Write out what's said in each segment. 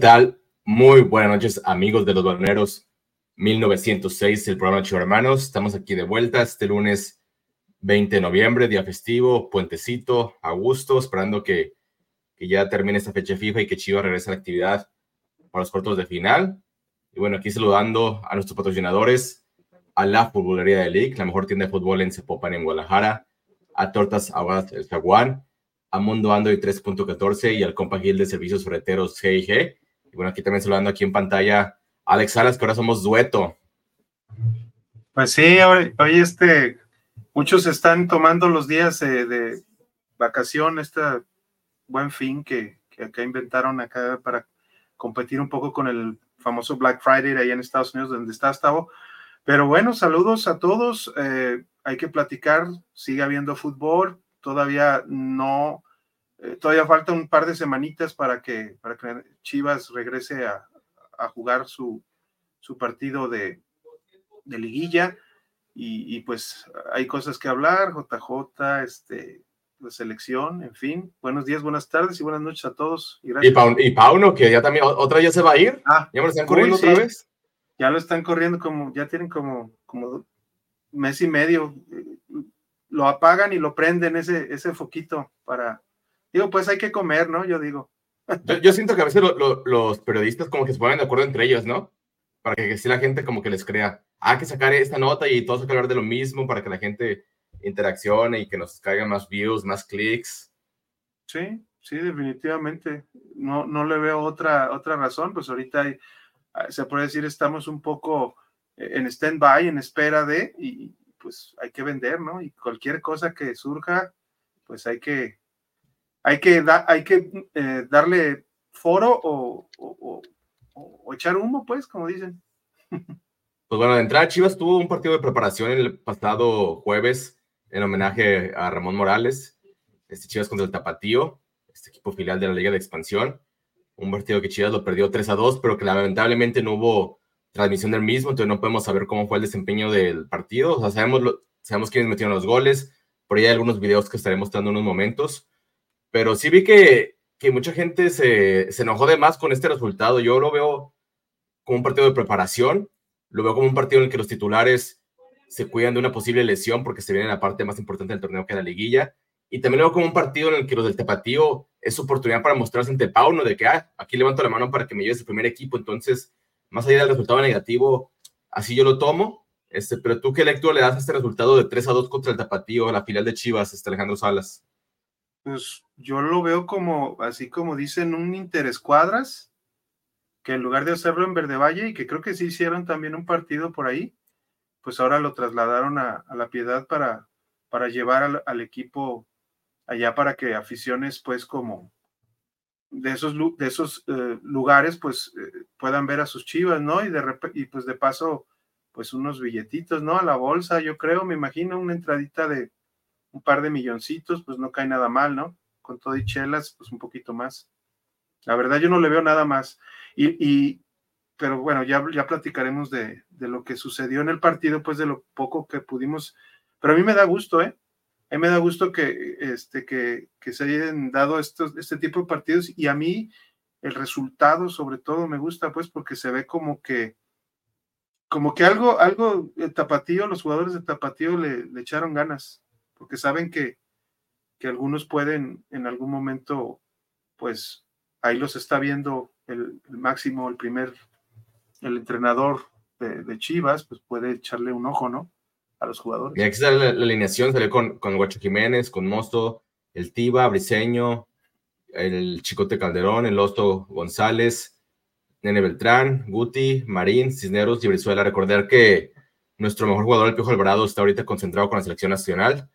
¿qué tal? Muy buenas noches, amigos de los balneros 1906, el programa Chivo Hermanos. Estamos aquí de vuelta este lunes 20 de noviembre, día festivo, puentecito, a gusto, esperando que, que ya termine esta fecha FIFA y que Chivas regrese a la actividad para los cuartos de final. Y bueno, aquí saludando a nuestros patrocinadores, a la Futbolería de League, la mejor tienda de fútbol en Zapopan, en Guadalajara, a Tortas Ahogadas El Jaguar, a Mundo Ando y 3.14 y al Compa Gil de Servicios Ferreteros G&G. Y bueno, aquí también saludando aquí en pantalla Alex Salas, que ahora somos dueto. Pues sí, hoy, este, muchos están tomando los días de vacación, este buen fin que, que acá inventaron acá para competir un poco con el famoso Black Friday ahí en Estados Unidos, donde está Gustavo. Pero bueno, saludos a todos. Eh, hay que platicar, sigue habiendo fútbol, todavía no, eh, todavía falta un par de semanitas para que, para que Chivas regrese a, jugar su, su partido de, de liguilla. Y, y, pues hay cosas que hablar, JJ, este, la selección, en fin. Buenos días, buenas tardes y buenas noches a todos. Y, y, Pauno, que ya también, otra ya se va a ir. Ah, ya me lo están corriendo otra vez. Ya lo están corriendo como, ya tienen como, como mes y medio. Lo apagan y lo prenden ese, ese foquito para. Digo, pues hay que comer, ¿no? Yo digo. Yo, siento que a veces los periodistas como que se ponen de acuerdo entre ellos, ¿no? Para que, si la gente como que les crea, hay que sacar esta nota y todos hay que hablar de lo mismo para que la gente interacción y que nos caigan más views, más clics. Sí, sí, definitivamente. No, no le veo otra, otra razón. Pues ahorita ah, se puede decir estamos un poco eh, en stand-by, en espera de, y pues hay que vender, ¿no? Y cualquier cosa que surja, pues hay que, hay que, hay que eh, darle foro o, o, o, echar humo, pues, como dicen. Pues bueno, de entrada Chivas tuvo un partido de preparación el pasado jueves en homenaje a Ramón Morales, este Chivas contra el Tapatío, este equipo filial de la Liga de Expansión. Un partido que Chivas lo perdió 3 a 2, pero que lamentablemente no hubo transmisión del mismo, entonces no podemos saber cómo fue el desempeño del partido. O sea, sabemos, sabemos quiénes metieron los goles, por ahí hay algunos videos que estaré mostrando en unos momentos, pero sí vi que, que mucha gente se, se enojó de más con este resultado. Yo lo veo como un partido de preparación, lo veo como un partido en el que los titulares se cuidan de una posible lesión porque se viene la parte más importante del torneo que la liguilla. Y también lo veo como un partido en el que los del Tapatío es su oportunidad para mostrarse ante Pauno de que ah, aquí levanto la mano para que me lleves el primer equipo. Entonces, más allá del resultado negativo, así yo lo tomo. Este, pero tú qué lectura le das a este resultado de 3 a 2 contra el Tapatío, la final de Chivas, este Alejandro Salas? Pues yo lo veo como, así como dicen, un interés cuadras, que en lugar de hacerlo en Verde Valle, y que creo que sí hicieron también un partido por ahí, pues ahora lo trasladaron a, la Piedad para, para llevar al, equipo allá para que aficiones pues como de esos, de esos eh, lugares pues eh, puedan ver a sus chivas, ¿no? Y, de y pues de paso pues unos billetitos, ¿no? A la bolsa, yo creo, me imagino una entradita de un par de milloncitos, pues no cae nada mal, ¿no? Con todo y chelas, pues un poquito más. La verdad yo no le veo nada más. y, pero bueno, ya, ya platicaremos de, lo que sucedió en el partido, pues de lo poco que pudimos. Pero a mí me da gusto, ¿eh? A mí me da gusto que, este, que, se hayan dado estos, este tipo de partidos y a mí el resultado sobre todo me gusta, pues porque se ve como que, como que algo, algo, el Tapatío, los jugadores de Tapatío le, le echaron ganas, porque saben que, que algunos pueden en algún momento, pues ahí los está viendo el, máximo, el primer el entrenador de, Chivas, pues puede echarle un ojo, ¿no? A los jugadores. Y aquí está la, alineación, salió con, con Guacho Jiménez, con Mosto, el Tiba, Briseño, el Chicote Calderón, el Osto González, Nene Beltrán, Guti, Marín, Cisneros y Brizuela. Recordar que nuestro mejor jugador, el Piojo Alvarado, está ahorita concentrado con la selección nacional.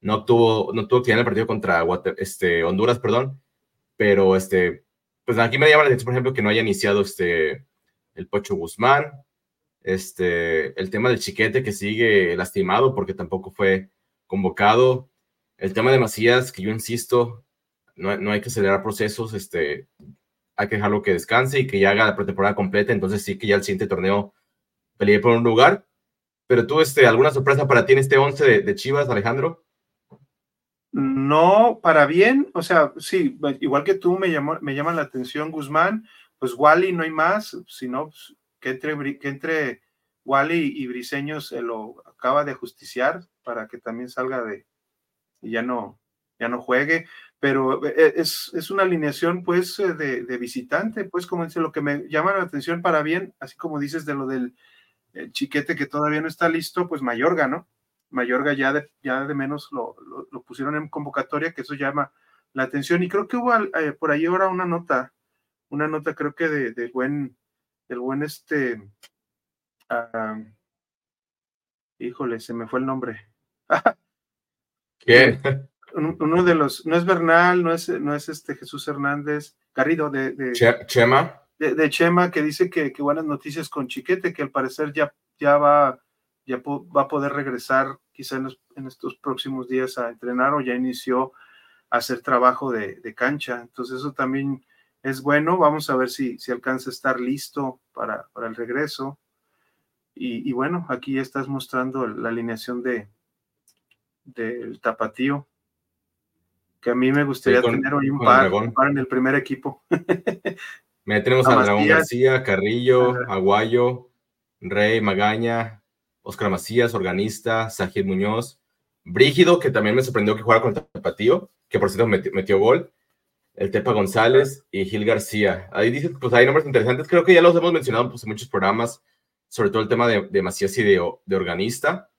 No tuvo, no tuvo actividad en el partido contra este, Honduras, perdón, pero este, pues aquí me llama la atención, por ejemplo, que no haya iniciado este el Pocho Guzmán, este, el tema del Chiquete que sigue lastimado porque tampoco fue convocado, el tema de Macías, que yo insisto, no, no hay que acelerar procesos, este, hay que dejarlo que descanse y que ya haga la pretemporada completa, entonces sí que ya el siguiente torneo pelee por un lugar. Pero tú, este, ¿alguna sorpresa para ti en este 11 de, Chivas, Alejandro? No, para bien, o sea, sí, igual que tú me, llamó, me llama la atención Guzmán, pues Wally no hay más, sino pues, que entre, que entre Wally y Briseño se lo acaba de justiciar para que también salga de y ya no, ya no juegue, pero eh, es, es una alineación pues eh, de, de, visitante, pues como dice, lo que me llama la atención para bien, así como dices de lo del chiquete que todavía no está listo, pues Mayorga, ¿no? Mayorga ya de, ya de menos lo, lo, pusieron en convocatoria, que eso llama la atención. Y creo que hubo eh, por ahí ahora una nota, una nota creo que de, de buen, del buen este, uh, híjole, se me fue el nombre. ¿Qué? Uno de los, no es Bernal, no es, no es este Jesús Hernández, Garrido de, de Chema. De, Chema, que dice que, que, buenas noticias con Chiquete, que al parecer ya, ya va ya va a poder regresar quizá en, estos próximos días a entrenar o ya inició a hacer trabajo de, cancha. Entonces eso también es bueno. Vamos a ver si, si alcanza a estar listo para, para el regreso. Y, bueno, aquí ya estás mostrando la alineación de del tapatío, que a mí me gustaría tener hoy un par, en el primer equipo. Tenemos a, Dragón García, Carrillo, Aguayo, Rey, Magaña, Oscar Macías, organista, Sajid Muñoz, Brígido, que también me sorprendió que jugara con el Tapatío, que por cierto metió, gol, el Tepa González y Gil García. Ahí dice, pues hay nombres interesantes, creo que ya los hemos mencionado pues, en muchos programas, sobre todo el tema de, Macías y de, organista.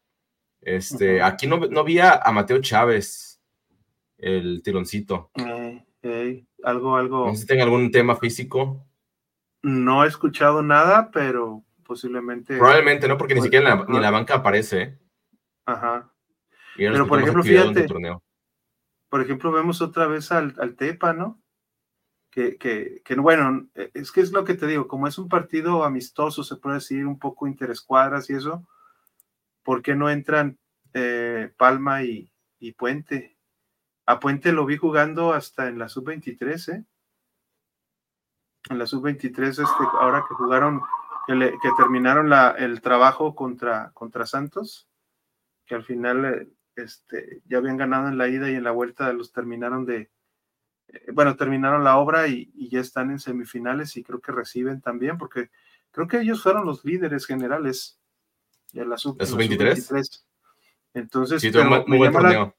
Este, Aquí no, no vi a, Mateo Chávez, el tironcito. algo, algo. No sé si tenga algún tema físico. No he escuchado nada, pero posiblemente. Probablemente, ¿no? Porque ni siquiera la, ni la banca aparece. ¿eh? Ajá. Pero por ejemplo, fíjate, por ejemplo, vemos otra vez al, al Tepa, ¿no? Que, que, que, bueno, es que es lo que te digo, como es un partido amistoso, se puede decir, un poco interescuadras y eso, ¿por qué no entran eh, Palma y, y, Puente? A Puente lo vi jugando hasta en la sub-23, ¿eh? En la sub-23, este, ahora que jugaron que, terminaron la, el trabajo contra, contra Santos, que al final eh, este, ya habían ganado en la ida y en la vuelta los terminaron de, eh, bueno, terminaron la obra y, ya están en semifinales y creo que reciben también, porque creo que ellos fueron los líderes generales de la sub-23. Entonces, me, llama la,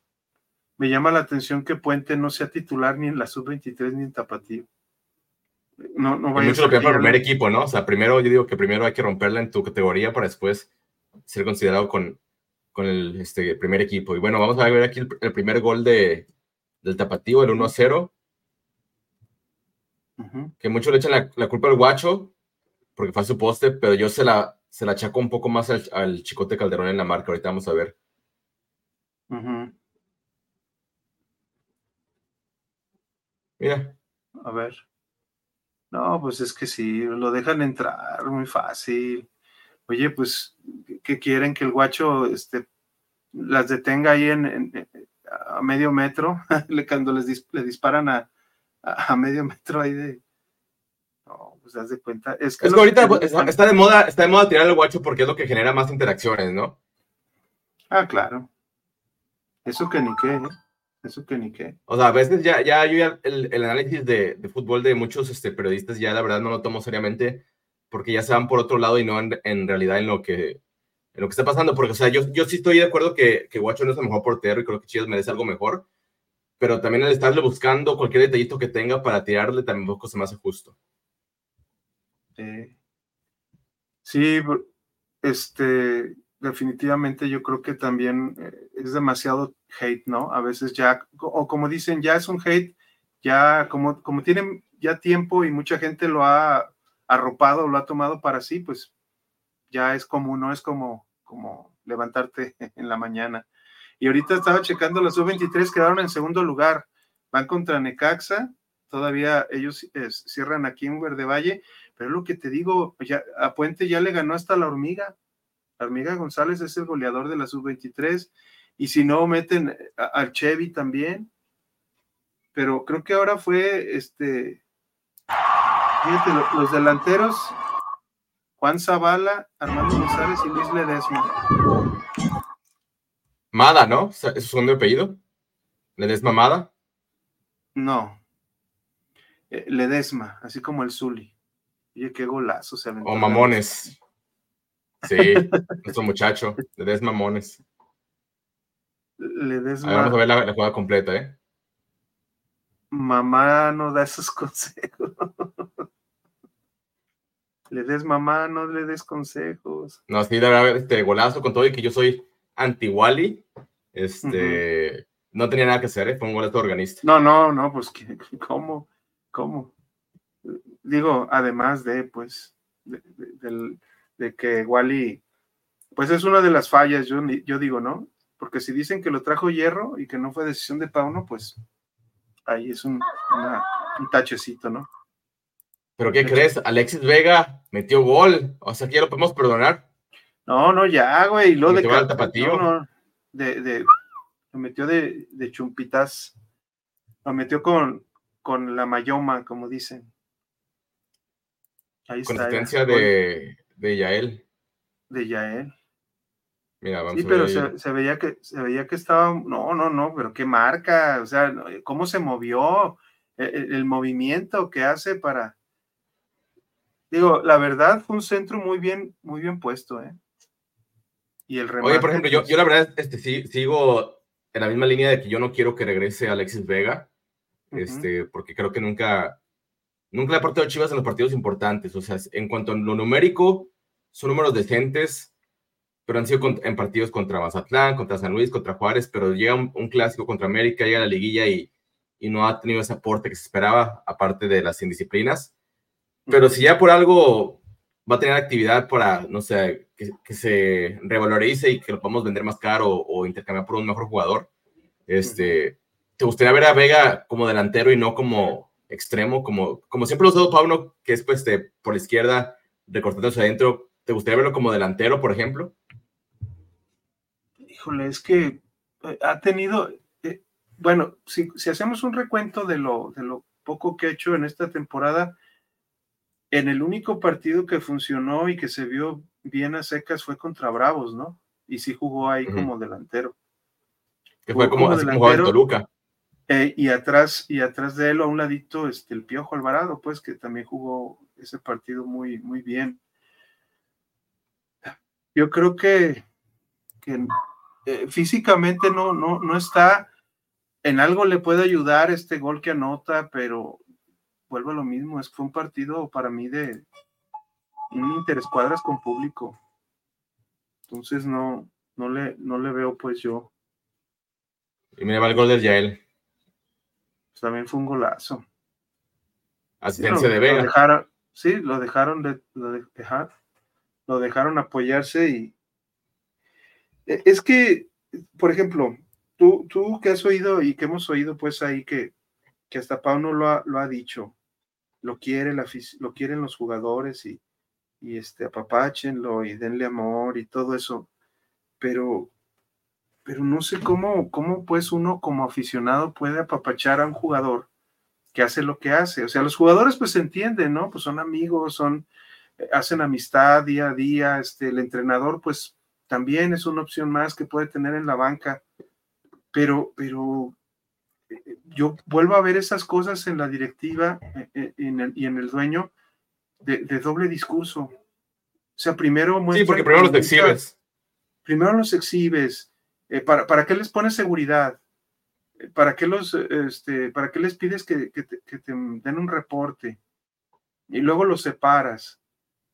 me, llama la, atención que Puente no sea titular ni en la sub-23 ni en Tapatío no, no vaya mucho lo para el primer equipo, ¿no? O sea, primero yo digo que primero hay que romperla en tu categoría para después ser considerado con, con el este, primer equipo. Y bueno, vamos a ver aquí el, primer gol de, del Tapatío, el 1 0. Que muchos le echan la, culpa al guacho porque fue a su poste, pero yo se la, se la achaco un poco más al, Chicote Calderón en la marca. Ahorita vamos a ver. Mira. A ver. No, pues es que sí, lo dejan entrar muy fácil. Oye, pues, ¿qué quieren que el guacho este, las detenga ahí en, a medio metro? Cuando les le disparan a, a, medio metro ahí de. No, pues das de cuenta. Es que, ahorita está, de moda, está de moda tirar al guacho porque es lo que genera más interacciones, ¿no? Ah, claro. Eso que ni qué, ¿eh? Eso que ni qué. O sea, a veces ya, ya yo ya el, el análisis de, de, fútbol de muchos este, periodistas ya la verdad no lo tomo seriamente porque ya se van por otro lado y no en, en realidad en lo que en lo que está pasando. Porque, o sea, yo, yo sí estoy de acuerdo que, que Guacho no es el mejor portero y creo que Chivas merece algo mejor. Pero también el estarle buscando cualquier detallito que tenga para tirarle también poco se me hace justo. Sí. Sí, este, definitivamente yo creo que también eh, es demasiado hate, ¿no? A veces ya, o como dicen, ya es un hate, ya como, como tienen ya tiempo y mucha gente lo ha arropado, lo ha tomado para sí, pues ya es como, no es como, como levantarte en la mañana. Y ahorita estaba checando los sub-23, quedaron en segundo lugar, van contra Necaxa, todavía ellos cierran aquí en Verde Valle, pero lo que te digo, ya, a Puente ya le ganó hasta la hormiga, Armiga González es el goleador de la sub-23 y si no meten al Chevy también. Pero creo que ahora fue este. Fíjate, los delanteros, Juan Zavala, Armando González y Luis Ledesma. Mada, ¿no? ¿Es su segundo apellido? ¿Ledesma Mada? No. Eh, Ledesma, así como el Zuli. Oye, qué golazo se O mamones. Sí, nuestro muchacho, le des mamones. Le des Vamos a ver la, jugada completa, ¿eh? Mamá no da esos consejos. le des mamá, no le des consejos. No, sí, debe haber este golazo con todo y que yo soy anti-Wally. Este, no tenía nada que hacer, ¿eh? fue un golazo organista. No, no, no, pues, ¿cómo? ¿Cómo? Digo, además de, pues, de, que Wally, pues es una de las fallas, yo, yo digo, ¿no? Porque si dicen que lo trajo Hierro y que no fue decisión de Pauno, pues ahí es un, un tachecito, ¿no? ¿Pero qué crees? Alexis Vega metió gol, o sea que ya lo podemos perdonar. No, no, ya, güey, lo de, tapatío. No, de, de, lo metió de, de chumpitas, lo metió con, con la mayoma, como dicen. Ahí Consistencia de, de Yael. De Yael. Mira, vamos sí, pero se, veía que se veía que estaba, no, no, no, pero qué marca, o sea, cómo se movió, el, e, el movimiento que hace para, digo, la verdad fue un centro muy bien, muy bien puesto, ¿eh? Y el remate, Oye, por ejemplo, yo, pues yo la verdad este, sí, sigo en la misma línea de que yo no quiero que regrese Alexis Vega, este, porque creo que nunca, nunca le ha aportado Chivas en los partidos importantes. O sea, en cuanto a lo numérico, son números decentes, pero han sido en partidos contra Mazatlán, contra San Luis, contra Juárez, pero llega un, clásico contra América, llega a la liguilla y, y, no ha tenido ese aporte que se esperaba, aparte de las indisciplinas. Pero si ya por algo va a tener actividad para, no sé, que, se revalorice y que lo podamos vender más caro o, intercambiar por un mejor jugador. Este, ¿Te gustaría ver a Vega como delantero y no como extremo? Como, como siempre lo ha usado Pablo, que es pues, por la izquierda, recortándose adentro. ¿Te gustaría verlo como delantero, por ejemplo? Híjole, es que eh, ha tenido, eh, bueno, si, si, hacemos un recuento de lo, de lo poco que ha hecho en esta temporada, en el único partido que funcionó y que se vio bien a secas fue contra Bravos, ¿no? Y sí jugó ahí como delantero. Que fue como, delantero, Toluca. Eh, y atrás, y atrás de él, a un ladito, este, el Piojo Alvarado, pues, que también jugó ese partido muy, muy bien. Yo creo que, eh, físicamente no, no, no está, en algo le puede ayudar este gol que anota, pero vuelvo a lo mismo, es fue un partido para mí de un interescuadras con público. Entonces no, no le, no le veo pues yo. Y mira, va el gol del Yael. Pues, también fue un golazo. Asistencia de Vega. Lo dejaron, sí, lo dejaron de, lo dejar, lo dejaron apoyarse y e, es que, por ejemplo, tú, tú que has oído y que hemos oído pues ahí que, que hasta Pauno lo ha, lo ha dicho, lo, quiere lo quieren los jugadores y, y este, apapáchenlo y denle amor y todo eso, pero, pero no sé cómo, cómo pues uno como aficionado puede apapachar a un jugador que hace lo que hace. O sea, los jugadores pues entienden, ¿no? Pues son amigos, son, hacen amistad día a día, este, el entrenador pues también es una opción más que puede tener en la banca, pero, pero yo vuelvo a ver esas cosas en la directiva eh, eh, y en el dueño de, doble discurso. O sea, primero Sí, porque primero los exhibes. Primero los exhibes. Eh, para, ¿Para qué les pones seguridad? ¿Para qué, los, este, ¿Para qué les pides que, te, den un reporte? Y luego los separas.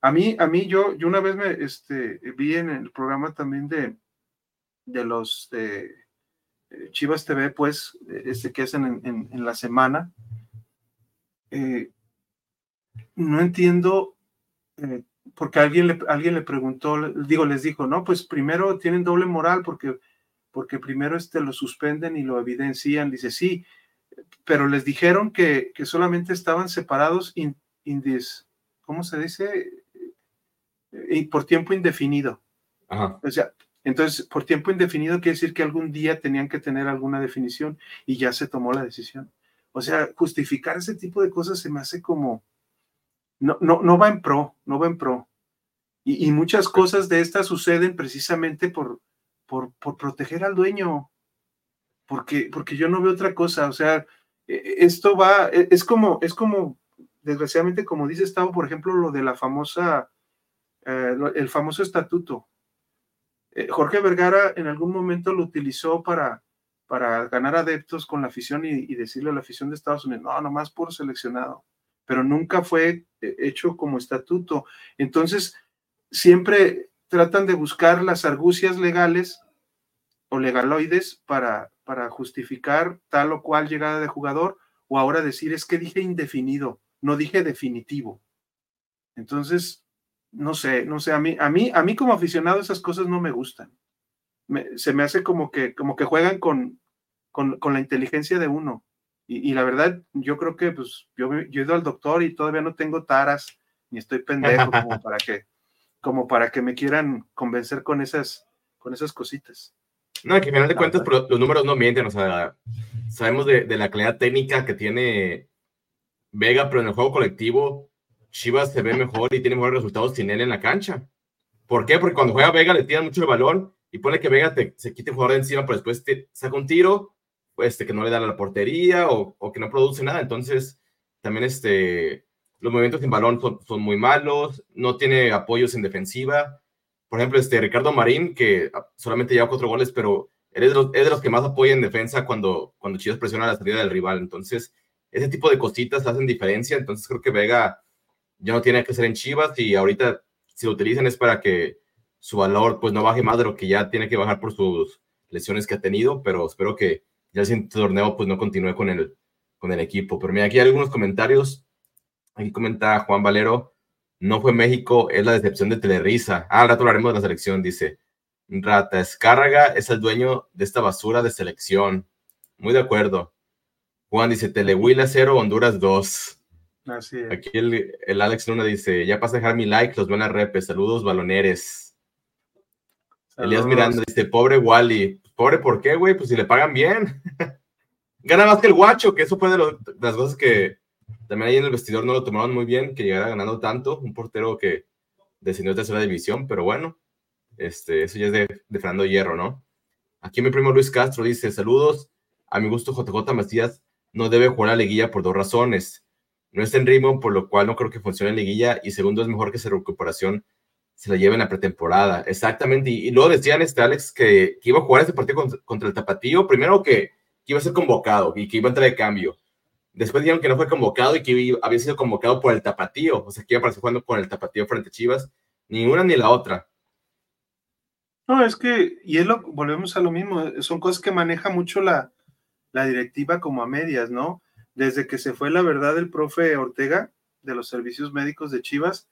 A mí, a mí yo, yo una vez me este, vi en el programa también de, de los eh, Chivas TV, pues, este, que hacen en, la semana, eh, no entiendo, eh, porque alguien le, alguien le preguntó, digo, les dijo, no, pues primero tienen doble moral porque, porque primero este, lo suspenden y lo evidencian. Dice, sí, pero les dijeron que, que solamente estaban separados in, ¿cómo se dice? Y por tiempo indefinido. O sea, entonces, por tiempo indefinido quiere decir que algún día tenían que tener alguna definición y ya se tomó la decisión. O sea, justificar ese tipo de cosas se me hace como, no, no, no va en pro, no va en pro. Y, muchas cosas de estas suceden precisamente por, por, por, proteger al dueño, porque, porque yo no veo otra cosa. O sea, e, e, esto va, e, es como, es como desgraciadamente, como dice Estado, por ejemplo, lo de la famosa, eh, el famoso estatuto. Eh, Jorge Vergara en algún momento lo utilizó para, para ganar adeptos con la afición y, y, decirle a la afición de Estados Unidos, no, nomás por seleccionado, pero nunca fue eh, hecho como estatuto. Entonces, siempre tratan de buscar las argucias legales o legaloides para, para justificar tal o cual llegada de jugador, o ahora decir es que dije indefinido, no dije definitivo. Entonces, no sé, no sé, a mí, a mí, a mí como aficionado esas cosas no me gustan. se me hace como que, como que juegan con, con, con la inteligencia de uno. Y, y, la verdad, yo creo que pues yo, yo he ido al doctor y todavía no tengo taras, ni estoy pendejo como para que, como para que me quieran convencer con esas, con esas cositas. No, que al final de cuentas los números no mienten, o sea, sabemos de, de, la calidad técnica que tiene Vega, pero en el juego colectivo Chivas se ve mejor y tiene mejores resultados sin él en la cancha. ¿Por qué? Porque cuando juega Vega le tiran mucho el balón y pone que Vega te, se quite el jugador de encima, pero después te saca un tiro, pues este, que no le da a la portería o, o, que no produce nada. Entonces, también este, los movimientos sin balón son, son muy malos, no tiene apoyos en defensiva por ejemplo, este Ricardo Marín, que solamente lleva cuatro goles, pero es de los, es de los que más apoya en defensa cuando, cuando Chivas presiona la salida del rival. Entonces, ese tipo de cositas hacen diferencia. Entonces, creo que Vega ya no tiene que ser en Chivas y ahorita, si lo utilizan, es para que su valor pues no baje más de lo que ya tiene que bajar por sus lesiones que ha tenido, pero espero que ya el siguiente torneo pues no continúe con el, con el equipo. Pero mira, aquí hay algunos comentarios. Aquí comenta Juan Valero, no fue México, es la decepción de Telerisa. Ah, al rato hablaremos de la selección, dice. Rata Escárraga es el dueño de esta basura de selección. Muy de acuerdo. Juan dice, Telehuila 0, Honduras 2. Así es. Aquí el, el, Alex Luna dice, ya pasa a dejar mi like, los van a repes. Saludos, baloneres. Saludos. Elías Miranda dice, pobre Wally. Pobre, ¿por qué, güey? Pues si le pagan bien. Gana más que el guacho, que eso fue de, lo, de las cosas que, también ahí en el vestidor no lo tomaron muy bien, que llegara ganando tanto, un portero que descendió a tercera división, pero bueno, este, eso ya es de, de, Fernando Hierro, ¿no? Aquí mi primo Luis Castro dice, saludos, a mi gusto JJ Macías no debe jugar a la liguilla por dos razones. No está en ritmo, por lo cual no creo que funcione en liguilla, y segundo, es mejor que su recuperación se la lleve en la pretemporada. Exactamente, y, luego decían este Alex que, que, iba a jugar este partido contra, el Tapatío, primero que, que iba a ser convocado y que iba a entrar de cambio Después dijeron que no fue convocado y que había sido convocado por el Tapatío, o sea, que iba a aparecer jugando con el Tapatío frente a Chivas. Ni una ni la otra. No, es que, y es lo, volvemos a lo mismo, son cosas que maneja mucho la, la directiva como a medias, ¿no? Desde que se fue la verdad el profe Ortega de los servicios médicos de Chivas,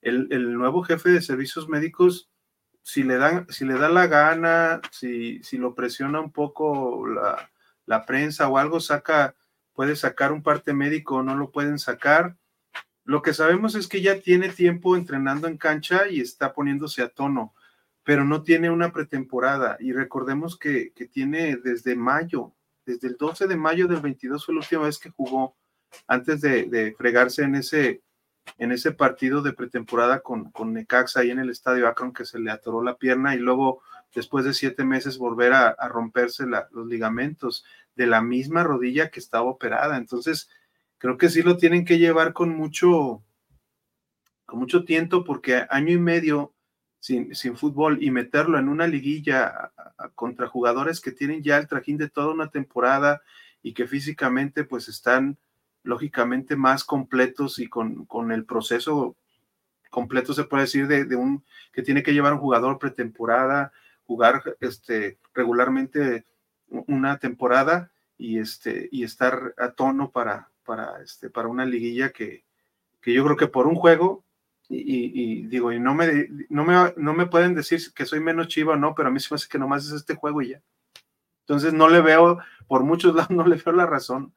el, el nuevo jefe de servicios médicos, si le, dan, si le da la gana, si, si lo presiona un poco la, la prensa o algo, saca puede sacar un parte médico no lo pueden sacar. Lo que sabemos es que ya tiene tiempo entrenando en cancha y está poniéndose a tono, pero no tiene una pretemporada. Y recordemos que, que tiene desde mayo, desde el 12 de mayo del 22 fue la última vez que jugó antes de, fregarse en ese, en ese partido de pretemporada con, con Necaxa ahí en el estadio Akron que se le atoró la pierna y luego después de siete meses volver a, romperse los ligamentos de la misma rodilla que estaba operada. Entonces, creo que sí lo tienen que llevar con mucho, con mucho tiento, porque año y medio sin, sin fútbol y meterlo en una liguilla contra jugadores que tienen ya el trajín de toda una temporada y que físicamente pues están lógicamente más completos y con, con el proceso completo se puede decir de, de, un que tiene que llevar un jugador pretemporada, jugar este regularmente una temporada y, este, y estar a tono para, para, este, para una liguilla que, que yo creo que por un juego, y, digo, y no me, no, me, no me pueden decir que soy menos chiva o no, pero a mí se me hace que nomás es este juego y ya. Entonces no le veo, por muchos lados, no le veo la razón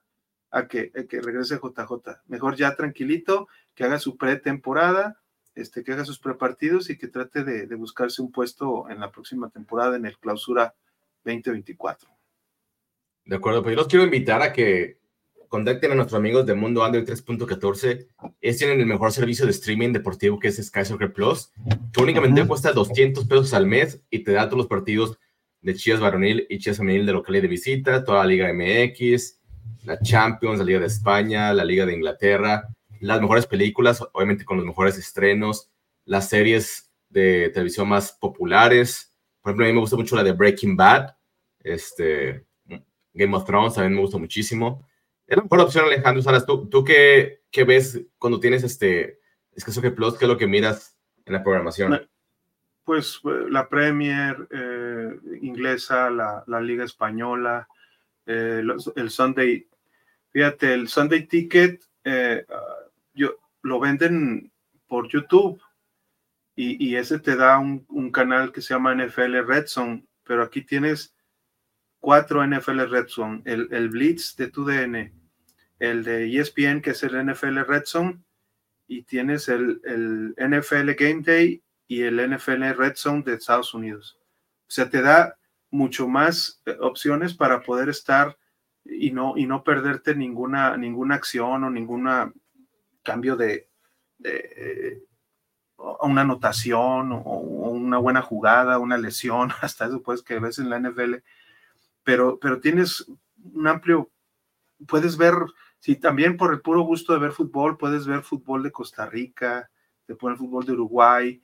a que, a que regrese JJ. Mejor ya tranquilito, que haga su pretemporada, este, que haga sus prepartidos y que trate de, de buscarse un puesto en la próxima temporada en el clausura 2024. De acuerdo, pues yo los quiero invitar a que contacten a nuestros amigos de Mundo Android 3.14. Ellos tienen el mejor servicio de streaming deportivo que es Sky Soccer Plus, que únicamente uh -huh. cuesta 200 pesos al mes y te da todos los partidos de Chivas Varonil y Chivas Femenil de local y de visita, toda la Liga MX, la Champions, la Liga de España, la Liga de Inglaterra. las mejores películas, obviamente con los mejores estrenos, las series de televisión más populares. Por ejemplo, a mí me gusta mucho la de Breaking Bad, este, Game of Thrones también me gusta muchísimo. Es la mejor opción, Alejandro Salas. ¿Tú, tú qué, qué ves cuando tienes este es que Plus? ¿Qué es lo que miras en la programación? Pues eh, la Premier eh, inglesa, la, la, Liga Española, eh, el Sunday, fíjate, el Sunday Ticket, yo, lo venden por YouTube y, y ese te da un, un, canal que se llama NFL Red Zone, pero aquí tienes cuatro NFL Red Zone, el, el Blitz de TUDN, el de ESPN que es el NFL Red Zone y tienes el, el NFL Game Day y el NFL Red Zone de Estados Unidos. O sea, te da mucho más eh, opciones para poder estar y no, y no perderte ninguna, ninguna acción o ningún cambio de, de una anotación o, una buena jugada, una lesión, hasta eso pues que ves en la NFL pero, pero tienes un amplio, puedes ver, si también por el puro gusto de ver fútbol, puedes ver fútbol de Costa Rica, de poner fútbol de Uruguay,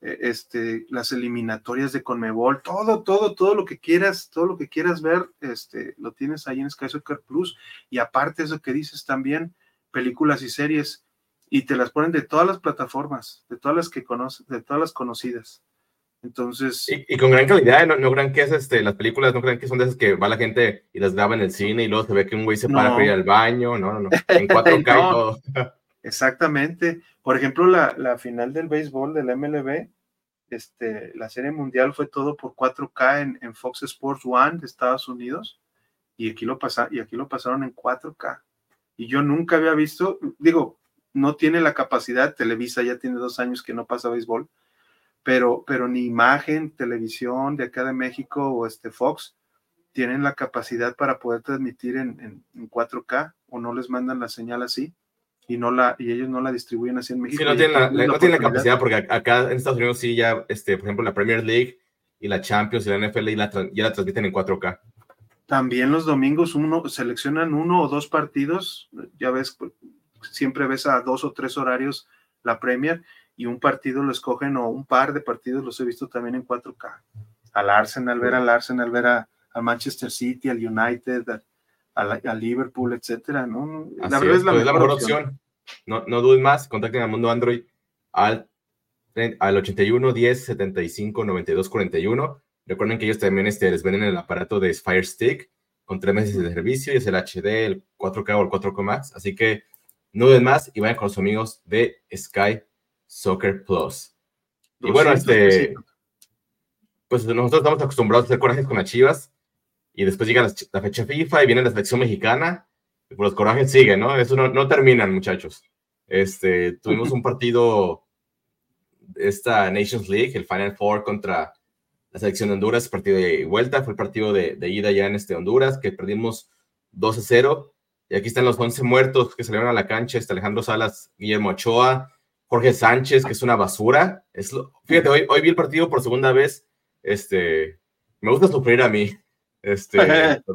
eh, este, las eliminatorias de Conmebol, todo, todo, todo lo que quieras, todo lo que quieras ver, este, lo tienes ahí en Sky Soccer Plus. Y aparte eso que dices también, películas y series, y te las ponen de todas las plataformas, de todas las que conoces, de todas las conocidas. Entonces. Y, con gran calidad, no, no crean que es este, las películas, no crean que son de esas que va la gente y las graba en el cine y luego se ve que un güey se para para ir al baño. No, no, no. En 4K y todo. Exactamente. Por ejemplo, la, la, final del béisbol del MLB, este, la serie mundial fue todo por 4K en, en Fox Sports One de Estados Unidos y aquí, lo pasa, y aquí lo pasaron en 4K. Y yo nunca había visto, digo, no tiene la capacidad, Televisa ya tiene dos años que no pasa béisbol, pero, pero ni imagen, televisión de acá de México o este Fox tienen la capacidad para poder transmitir en, en, 4K o no les mandan la señal así y no la y ellos no la distribuyen así en México. Sí, no tienen la, no tienen la capacidad porque acá en Estados Unidos sí ya, este, por ejemplo, la Premier League y la Champions y la NFL y la, ya la transmiten en 4K. También los domingos uno seleccionan uno o dos partidos, ya ves, siempre ves a dos o tres horarios la Premier y un partido lo escogen o un par de partidos los he visto también en 4K. Al Arsenal, ver al Arsenal, ver a, al Manchester City, al United, al, Liverpool, etcétera, ¿no? La verdad es, la, pues, mejor, opción. No, no duden más, contacten al mundo Android al, al 81 10 75 92 41. Recuerden que ellos también este, les venden el aparato de Fire Stick con tres meses de servicio y es el HD, el 4K o el 4K Max. Así que no duden más y vayan con los amigos de Sky Soccer Plus. Y bueno, este, pues nosotros estamos acostumbrados a hacer corajes con las chivas y después llega la, fecha FIFA y viene la selección mexicana y pues los corajes siguen, ¿no? Eso no, no terminan, muchachos. Este, tuvimos un partido, esta Nations League, el Final Four contra la selección de Honduras, partido de vuelta, fue el partido de, de ida ya en este Honduras, que perdimos 2-0. Y aquí están los 11 muertos que salieron a la cancha, está Alejandro Salas, Guillermo Ochoa, Jorge Sánchez, que es una basura. Es fíjate, hoy, hoy vi el partido por segunda vez. Este, me gusta sufrir a mí. Este, lo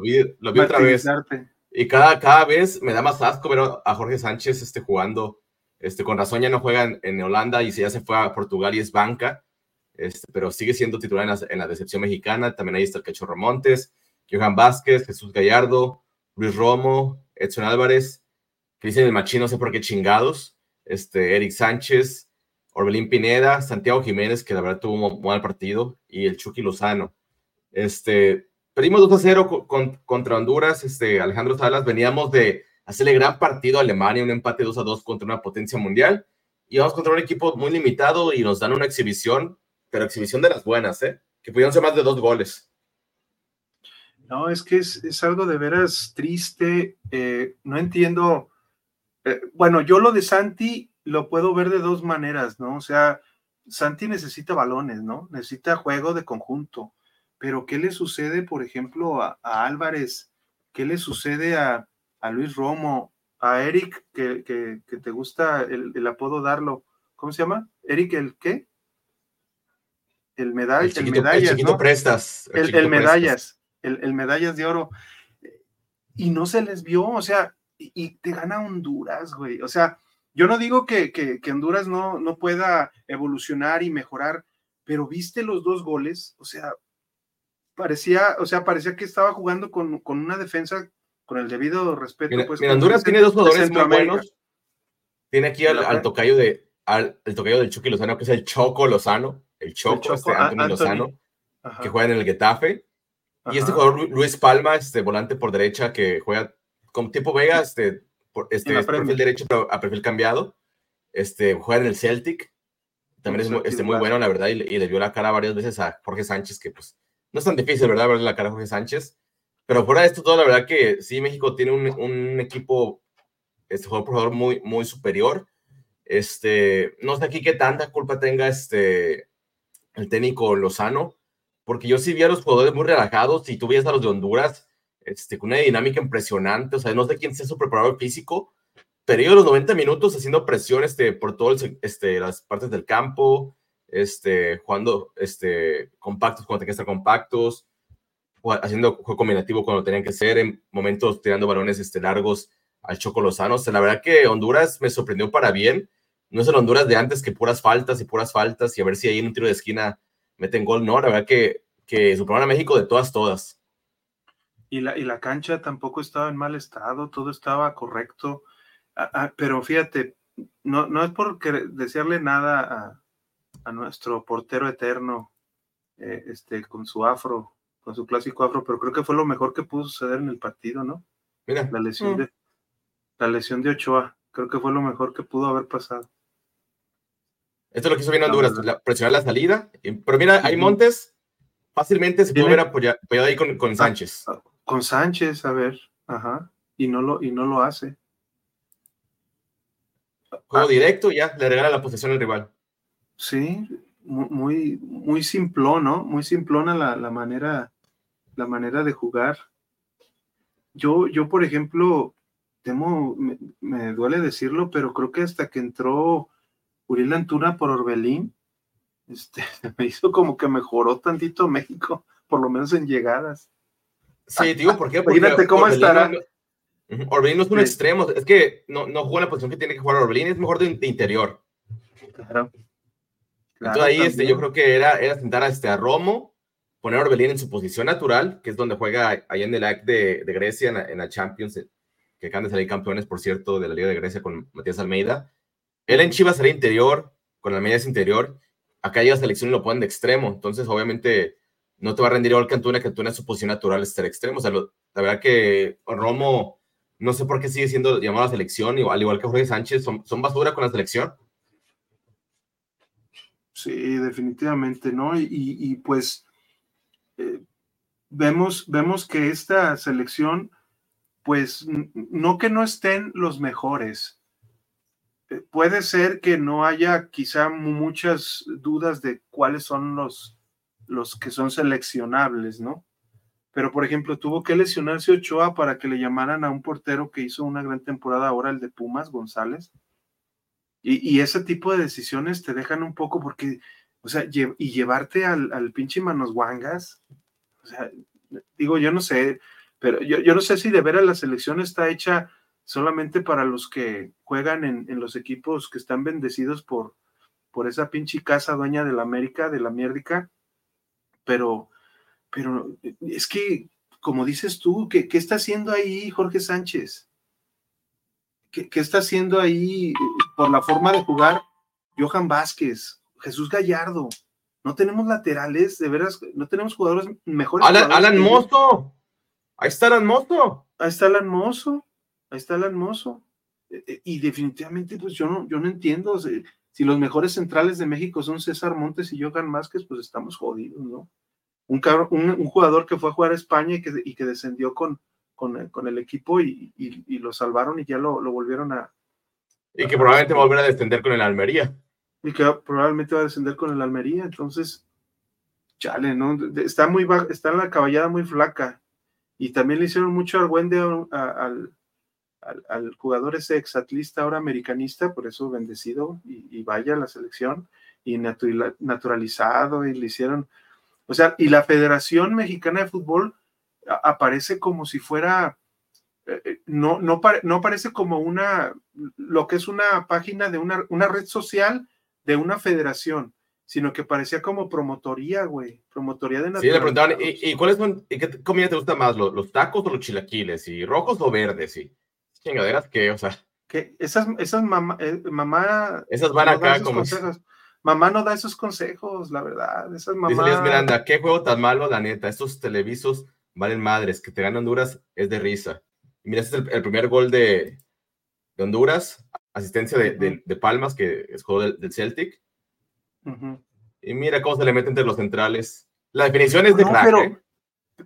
vi, otra vez. Y cada, cada vez me da más asco ver a Jorge Sánchez este, jugando. Este, con razón ya no juega en, Holanda y ya se fue a Portugal y es banca. Este, pero sigue siendo titular en la, en la, decepción mexicana. También ahí está el Cachorro Montes, Johan Vázquez, Jesús Gallardo, Luis Romo, Edson Álvarez, Cristian el Machín, no sé por qué chingados este, Eric Sánchez, Orbelín Pineda, Santiago Jiménez, que la verdad tuvo un mal partido, y el Chucky Lozano. Este, perdimos 2 a 0 contra Honduras, este, Alejandro Salas, veníamos de hacerle gran partido a Alemania, un empate 2 a 2 contra una potencia mundial, y vamos contra un equipo muy limitado y nos dan una exhibición, pero exhibición de las buenas, ¿eh? que pudieron ser más de dos goles. No, es que es, es algo de veras triste. Eh, no entiendo eh, bueno, yo lo de Santi lo puedo ver de dos maneras, ¿no? O sea, Santi necesita balones, ¿no? Necesita juego de conjunto. Pero ¿qué le sucede, por ejemplo, a, Álvarez? ¿Qué le sucede a, Luis Romo? A Eric, que, te gusta el, apodo darlo. ¿Cómo se llama? Eric, ¿el qué? El, medall el, medallas. ¿no? prestas. El, medallas. el medallas de oro. Y no se les vio, o sea, y, te gana Honduras, güey. O sea, yo no digo que, que, Honduras no, no pueda evolucionar y mejorar, pero viste los dos goles, o sea, parecía, o sea, parecía que estaba jugando con, una defensa con el debido respeto. pues, Honduras tiene dos jugadores muy buenos. Tiene aquí al, tocayo de al, el tocayo del Chucky Lozano, que es el Choco Lozano, el Choco, este Anthony, Lozano, que juega en el Getafe. Y este jugador Luis Palma, este volante por derecha que juega como tipo Vega, este, por, este perfil derecho pero a perfil cambiado. Este juega en el Celtic. También es muy, este, muy bueno, la verdad, y, le vio la cara varias veces a Jorge Sánchez, que pues no es tan difícil, ¿verdad? Verle la cara a Jorge Sánchez. Pero fuera de esto todo, la verdad que sí, México tiene un, un equipo, este jugador por jugador muy, muy superior. Este, no sé aquí qué tanta culpa tenga este, el técnico Lozano, porque yo sí vi a los jugadores muy relajados y tú veías a los de Honduras este, con una dinámica impresionante, o sea, no sé quién sea su preparador físico, pero ellos los 90 minutos haciendo presión este, por todas este, las partes del campo, este, jugando este, compactos cuando tenían que estar compactos, haciendo juego combinativo cuando tenían que ser, en momentos tirando balones este, largos al Choco Lozano. O sea, la verdad que Honduras me sorprendió para bien. No es el Honduras de antes que puras faltas y puras faltas y a ver si ahí en un tiro de esquina meten gol. No, la verdad que, que superaron a México de todas, todas. Y la, y la cancha tampoco estaba en mal estado, todo estaba correcto. Ah, ah, pero fíjate, no, no es por desearle nada a, a nuestro portero eterno, eh, este, con su afro, con su clásico afro, pero creo que fue lo mejor que pudo suceder en el partido, ¿no? Mira. La lesión, mm. de, la lesión de Ochoa, creo que fue lo mejor que pudo haber pasado. Esto es lo que hizo bien Honduras, presionar la salida. Pero mira, hay Montes, fácilmente se puede ver apoyado, ahí con, con ah, Sánchez. Con Sánchez, a ver, ajá, y no lo, y no lo hace. Juego directo, ya le regala la posesión al rival. Sí, muy, muy simplón, ¿no? Muy simplona la, la, manera, la manera de jugar. Yo, yo, por ejemplo, temo, me, duele decirlo, pero creo que hasta que entró Uriel Antuna por Orbelín, este, me hizo como que mejoró tantito México, por lo menos en llegadas. Sí, digo, ¿por qué? Porque Imagínate cómo estará. Orbelín no es un extremo, es que no, no juega en la posición que tiene que jugar Orbelín, es mejor de interior. Claro. Entonces ahí este, yo creo que era, era sentar a, este, a Romo, poner a Orbelín en su posición natural, que es donde juega ahí en el AC de, de Grecia, en la, Champions, eh, que acaban de salir campeones, por cierto, de la Liga de Grecia con Matías Almeida. Él en Chivas sería interior, con Almeida es interior. Acá llega selección y lo ponen de extremo. Entonces, obviamente, no te va a rendir igual que Antuna, que Antuna es su posición natural es ser extremo. O sea, la verdad que Romo, no sé por qué sigue siendo llamado a la selección, al igual que Jorge Sánchez, son, son basura con la selección. Sí, definitivamente, ¿no? Y, pues eh, vemos, vemos que esta selección, pues no que no estén los mejores. Eh, puede ser que no haya quizá muchas dudas de cuáles son los, los que son seleccionables, ¿no? Pero, por ejemplo, tuvo que lesionarse Ochoa para que le llamaran a un portero que hizo una gran temporada ahora, el de Pumas, González y, ese tipo de decisiones te dejan un poco porque, o sea, y llevarte al, al pinche Manos Wangas, o sea, digo, yo no sé, pero yo, yo, no sé si de veras la selección está hecha solamente para los que juegan en, en, los equipos que están bendecidos por, por esa pinche casa dueña de la América, de la mierdica, pero, pero es que, como dices tú, ¿qué, qué está haciendo ahí Jorge Sánchez? ¿Qué, está haciendo ahí por la forma de jugar Johan Vázquez, Jesús Gallardo? No tenemos laterales, de veras, no tenemos jugadores mejores. Alan, Alan Mozo, ahí está Alan Mozo. Ahí está Alan Mozo, ahí está Alan Mozo. E, e, y definitivamente, pues yo no, yo no entiendo. Si los mejores centrales de México son César Montes y Johan Vázquez, pues estamos jodidos, ¿no? Un, un, jugador que fue a jugar a España y que, y que descendió con, con, el equipo y, lo salvaron y ya lo, volvieron a... Y que probablemente va a volver a descender con el Almería. Y que probablemente va a descender con el Almería, entonces, chale, ¿no? Está muy está en la caballada muy flaca. Y también le hicieron mucho argüende al, al, jugador ese exatlista ahora americanista, por eso bendecido y, vaya a la selección y naturalizado y le hicieron, o sea, y la Federación Mexicana de Fútbol aparece como si fuera eh, eh, no, no, no parece como una, lo que es una página de una, una red social de una federación, sino que parecía como promotoría, güey, promotoría de Sí, le preguntaban, ¿y, cuáles son, y qué comida te gusta más, los, tacos o los chilaquiles? ¿Y rojos o verdes? Y chingaderas que, o sea. Que esas, esas mamá, eh, mamá. Esas van acá como. Mamá no da esos consejos, la verdad. Esas mamás. Dice Miranda, qué juego tan malo, la neta. Estos televisos valen madres. Que te ganan Honduras es de risa. Y mira, este es el, primer gol de, de Honduras. Asistencia de, de, Palmas, que es juego del, Celtic. Y mira cómo se le mete entre los centrales. La definición es de no, pero, ¿eh?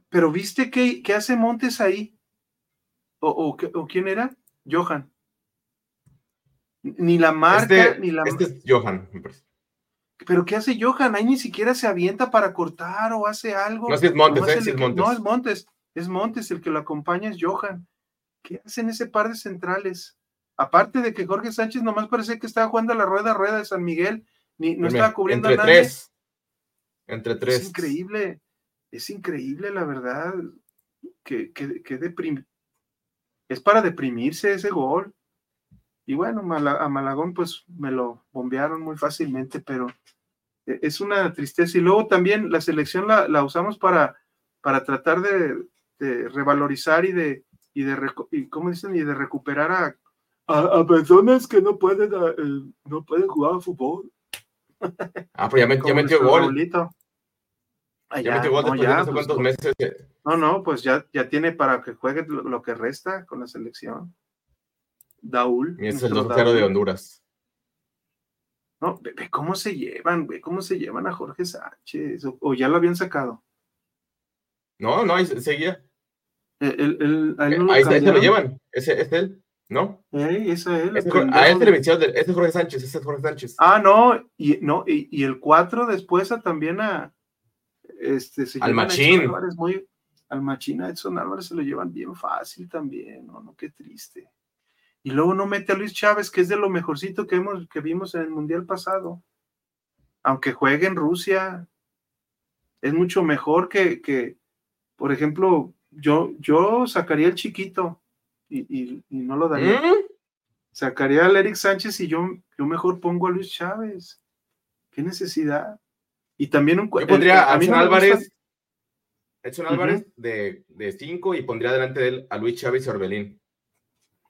pero, viste qué, qué, hace Montes ahí. ¿O, o, quién era? Johan. Ni la marca, este, ni la. Este es Johan, me parece. Pero ¿qué hace Johan? Ahí ni siquiera se avienta para cortar o hace algo. No, es Montes, ¿eh? es Montes. No, es Montes. Es Montes, el que lo acompaña es Johan. ¿Qué hacen ese par de centrales? Aparte de que Jorge Sánchez nomás parece que estaba jugando a la rueda rueda de San Miguel, ni, no estaba cubriendo entre a nadie. Tres. Entre tres. Es increíble, es increíble la verdad. Que, que, que deprim... Es para deprimirse ese gol. Y bueno, a Malagón pues me lo bombearon muy fácilmente, pero e, es una tristeza. Y luego también la selección la, usamos para, para tratar de, revalorizar y de, y de, y, ¿cómo dicen? Y de recuperar a, a, personas que no pueden, eh, no pueden jugar fútbol. Ah, pues ya, metió gol. Ya, metió gol después no, de cuántos meses. No, no, pues ya, ya tiene para que juegue lo que resta con la selección. Daúl. Y es el 2 de Honduras. No, ve, cómo se llevan, ve cómo se llevan a Jorge Sánchez. O, ya lo habían sacado. No, no, ahí seguía. El, el, ahí, eh, se lo llevan. Ese es él, ¿no? Ey, ese es él. a él se le venció, ese es Jorge Sánchez, ese es Jorge Sánchez. Ah, no, y, no, y, el 4 después a, también a. Este, se al Machín. muy, al Machín a Edson Álvarez se lo llevan bien fácil también, no, no, qué triste y luego no mete a Luis Chávez, que es de lo mejorcito que, hemos, que vimos en el Mundial pasado. Aunque juegue en Rusia, es mucho mejor que, que por ejemplo, yo, yo sacaría el chiquito y, no lo daría. ¿Mm? Sacaría al Eric Sánchez y yo, yo mejor pongo a Luis Chávez. ¿Qué necesidad? Y también un Yo pondría a, Edson Álvarez, Edson Álvarez de 5 y pondría delante de él a Luis Chávez y Orbelín.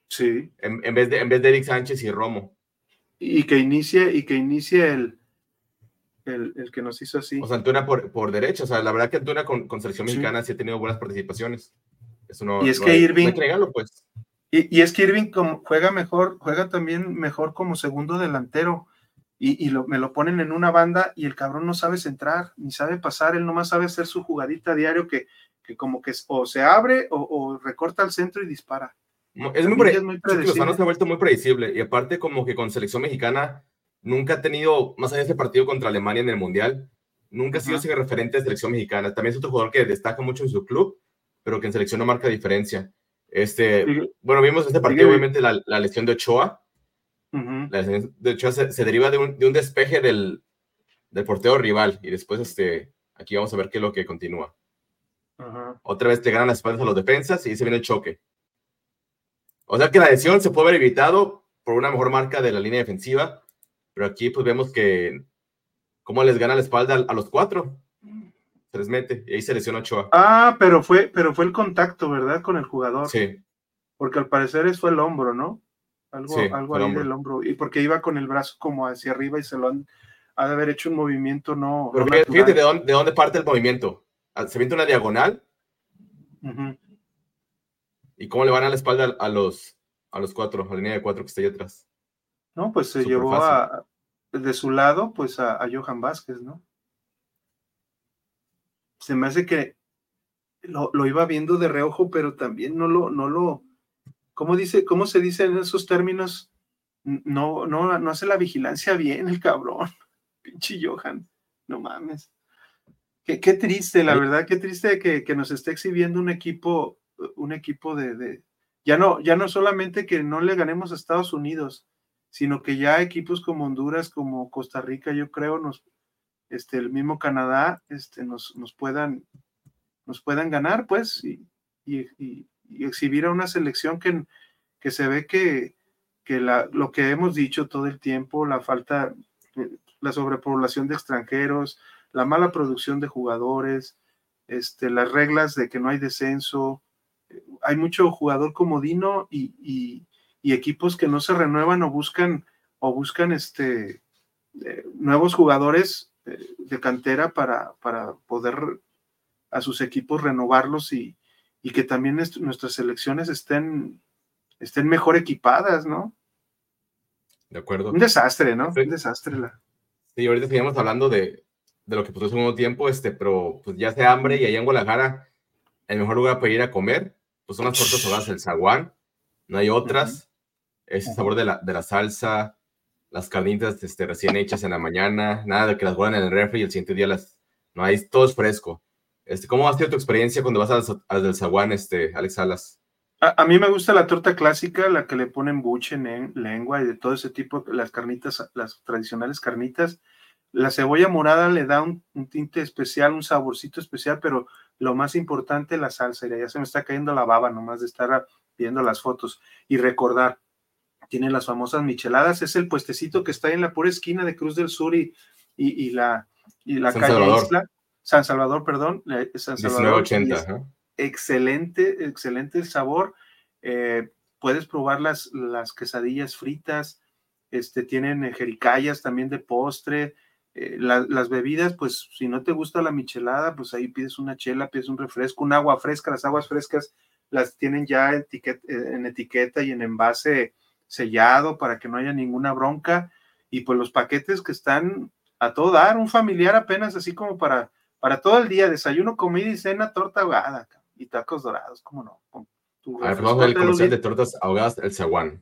Sí. En, vez de, en vez de Eric Sánchez y Romo. Y que inicie, y que inicie el, el, que nos hizo así. O sea, Antuna por, por derecha. O sea, la verdad que Antuna con, con selección mexicana sí. ha tenido buenas participaciones. Eso no, y es que Irving. pues. Y, y, es que Irving como, juega mejor, juega también mejor como segundo delantero. Y, y lo, me lo ponen en una banda y el cabrón no sabe centrar, ni sabe pasar, él nomás sabe hacer su jugadita diario que, que como que o se abre o, o recorta al centro y dispara. Es muy, predecible. se ha vuelto muy predecible y aparte como que con selección mexicana nunca ha tenido, más allá de ese partido contra Alemania en el Mundial, nunca ha sido ese referente de selección mexicana. También es otro jugador que destaca mucho en su club, pero que en selección no marca diferencia. Este, bueno, vimos este partido, obviamente, la, la, lesión de Ochoa. La lesión de Ochoa se, deriva de un, de un despeje del, del, portero rival y después este, aquí vamos a ver qué es lo que continúa. Otra vez te ganan las espaldas a los defensas y se viene el choque. O sea que la lesión se puede haber evitado por una mejor marca de la línea defensiva, pero aquí pues vemos que cómo les gana la espalda a los cuatro. Se les mete y ahí se lesiona Ochoa. Ah, pero fue, pero fue el contacto, ¿verdad? Con el jugador. Sí. Porque al parecer eso fue el hombro, ¿no? Algo, algo ahí del hombro. Y porque iba con el brazo como hacia arriba y se lo han ha de haber hecho un movimiento no. Pero fíjate, de dónde, de dónde parte el movimiento. Ah, se viene una diagonal. ¿Y cómo le van a la espalda a los, a los cuatro, a la línea de cuatro que está ahí atrás? No, pues se llevó a, de su lado, pues a, Johan Vázquez, ¿no? Se me hace que lo, iba viendo de reojo, pero también no lo, no lo, ¿cómo dice, cómo se dice en esos términos? No, no, no hace la vigilancia bien el cabrón. Pinche Johan, no mames. Qué, qué triste, la verdad, qué triste que, que nos esté exhibiendo un equipo un equipo de, ya no, ya no solamente que no le ganemos a Estados Unidos, sino que ya equipos como Honduras, como Costa Rica, yo creo, nos, este, el mismo Canadá, este, nos, nos puedan, nos puedan ganar, pues, y, y, exhibir a una selección que, que se ve que, que la, lo que hemos dicho todo el tiempo, la falta, la sobrepoblación de extranjeros, la mala producción de jugadores, este, las reglas de que no hay descenso, hay mucho jugador comodino y, y, y equipos que no se renuevan o buscan o buscan este eh, nuevos jugadores eh, de cantera para, para poder a sus equipos renovarlos y, y que también nuestras selecciones estén, estén mejor equipadas, ¿no? De acuerdo. Un desastre, ¿no? Un desastre. La... Sí, ahorita seguimos hablando de, de lo que pasó hace un tiempo, este, pero pues ya hace hambre y allá en Guadalajara el mejor lugar para ir a comer, pues son las tortas saladas el zaguán, no hay otras. Ese sabor de la, de la salsa, las carnitas este, recién hechas en la mañana, nada de que las guardan en el refri y el siguiente día las... No hay, todo es fresco. Este, ¿Cómo ha sido tu experiencia cuando vas a las, del zaguán, este, Alex Salas? A, mí me gusta la torta clásica, la que le ponen buche, en lengua y de todo ese tipo, las carnitas, las tradicionales carnitas. La cebolla morada le da un, tinte especial, un saborcito especial, pero lo más importante, la salsa. Ya se me está cayendo la baba nomás de estar viendo las fotos y recordar. Tiene las famosas micheladas, es el puestecito que está en la pura esquina de Cruz del Sur y, y, la, y la calle Isla. San Salvador, perdón. San Salvador. 1980, excelente, excelente el sabor. Eh, puedes probar las, las quesadillas fritas, este, tienen jericayas también de postre. Eh, las bebidas, pues si no te gusta la michelada, pues ahí pides una chela, pides un refresco, un agua fresca. Las aguas frescas las tienen ya en etiqueta y en envase sellado para que no haya ninguna bronca. Y pues los paquetes que están a todo dar, un familiar apenas así como para, para todo el día, desayuno, comida y cena, torta ahogada y tacos dorados, ¿cómo no? Con tu a ver, vamos el comercial de tortas ahogadas, el zaguán.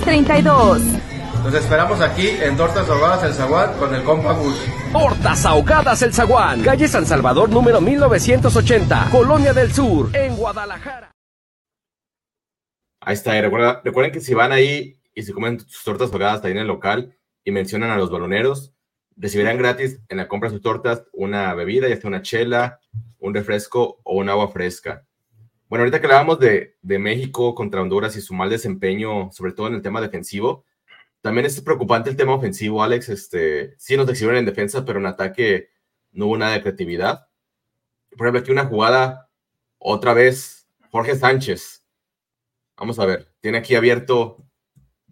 32 Nos esperamos aquí en Tortas Ahogadas El Zaguán con el compa Gus. Tortas Ahogadas El Zaguán, calle San Salvador número 1980, Colonia del Sur, en Guadalajara. Ahí está, recuerden, que si van ahí y se comen sus tortas ahogadas ahí en el local y mencionan a los baloneros, recibirán gratis en la compra de sus tortas una bebida, ya sea una chela, un refresco o un agua fresca. Bueno, ahorita que hablábamos de, de, México contra Honduras y su mal desempeño, sobre todo en el tema defensivo, también es preocupante el tema ofensivo, Alex. Este, sí nos exhibieron en defensa, pero en ataque no hubo nada de creatividad. Por ejemplo, aquí una jugada, otra vez, Jorge Sánchez. Vamos a ver, tiene aquí abierto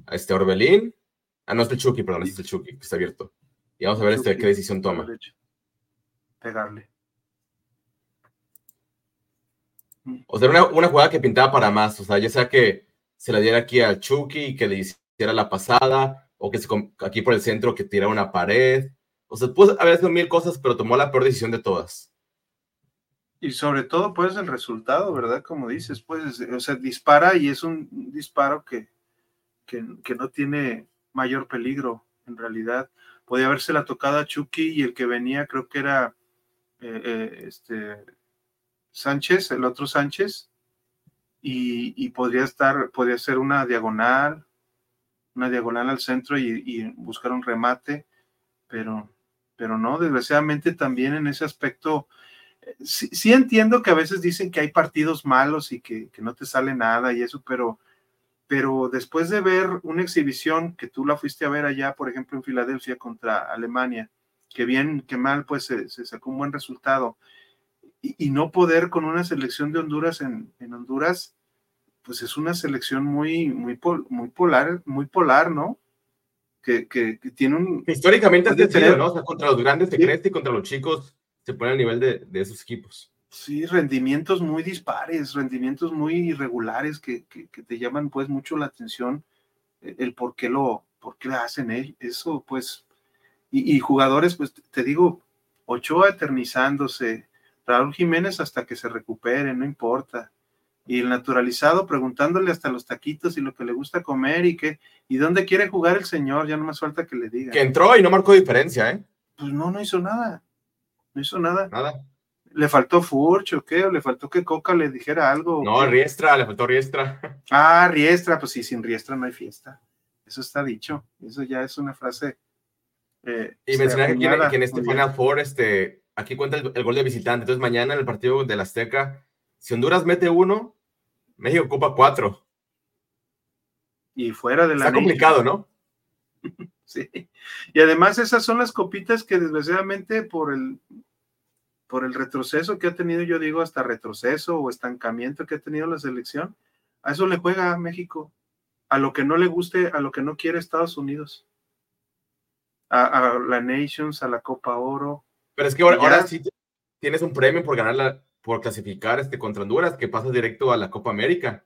a este Orbelín. Ah, no, es el Chucky, perdón, es el Chucky que está abierto. Y vamos a ver este, qué decisión toma. Pegarle. O sea, una, una jugada que pintaba para más. O sea, ya sea que se la diera aquí al Chucky y que le hiciera la pasada, o que se, aquí por el centro que tirara una pared. O sea, puede haber sido mil cosas, pero tomó la peor decisión de todas. Y sobre todo, pues, el resultado, ¿verdad? Como dices, pues, o sea, dispara y es un disparo que, que, que no tiene mayor peligro, en realidad. Podía haberse la tocado a Chucky y el que venía creo que era eh, eh, este Sánchez, el otro Sánchez, y, podría estar, podría ser una diagonal, una diagonal al centro y, buscar un remate, pero, pero no, desgraciadamente también en ese aspecto, eh, sí, entiendo que a veces dicen que hay partidos malos y que, no te sale nada y eso, pero, pero después de ver una exhibición que tú la fuiste a ver allá, por ejemplo, en Filadelfia contra Alemania, que bien, que mal, pues se sacó un buen resultado y, no poder con una selección de Honduras en, Honduras, pues es una selección muy, muy, muy polar, muy polar, ¿no? Que, tiene un... Históricamente es de ¿no? O sea, contra los grandes se crece y contra los chicos se pone al nivel de, esos equipos. Sí, rendimientos muy dispares, rendimientos muy irregulares que, te llaman pues mucho la atención, e, el por qué lo, por qué hacen eso, pues, y, y, jugadores, pues te digo, Ochoa eternizándose, Raúl Jiménez hasta que se recupere, no importa. Y el naturalizado preguntándole hasta los taquitos y lo que le gusta comer y qué, y dónde quiere jugar el señor, ya no más falta que le diga. Que entró y no marcó diferencia, ¿eh? Pues no, no hizo nada. No hizo nada. Nada. ¿Le faltó Furch o qué? ¿O le faltó que Coca le dijera algo? No, Riestra, le faltó Riestra. Ah, Riestra, pues sí, sin Riestra no hay fiesta. Eso está dicho. Eso ya es una frase. Eh, y mencionar que, que, en este Final Four, este, aquí cuenta el, el, gol de visitante. Entonces, mañana en el partido del Azteca, si Honduras mete uno, México ocupa cuatro. Y fuera de la. Está complicado, ¿no? sí. Y además, esas son las copitas que desgraciadamente por el por el retroceso que ha tenido, yo digo, hasta retroceso o estancamiento que ha tenido la selección, a eso le juega a México, a lo que no le guste, a lo que no quiere Estados Unidos, a, la Nations, a la Copa Oro. Pero es que ahora, sí tienes un premio por ganar por clasificar este contra Honduras, que pasa directo a la Copa América.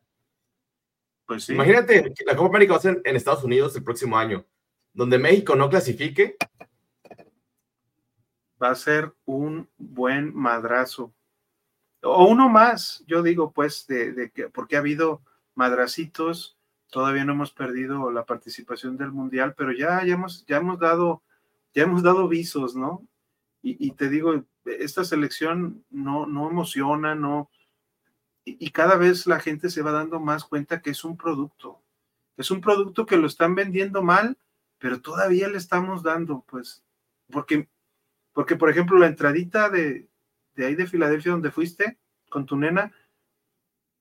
Pues sí. Imagínate la Copa América va a ser en Estados Unidos el próximo año, donde México no clasifique, va a ser un buen madrazo. O uno más, yo digo, pues, de, que, porque ha habido madracitos, todavía no hemos perdido la participación del Mundial, pero ya, ya, hemos, ya hemos dado, ya hemos dado visos, ¿no? Y, te digo, esta selección no, no emociona, no, y, y cada vez la gente se va dando más cuenta que es un producto, es un producto que lo están vendiendo mal, pero todavía le estamos dando, pues, porque porque, por ejemplo, la entradita de, ahí de Filadelfia donde fuiste con tu nena,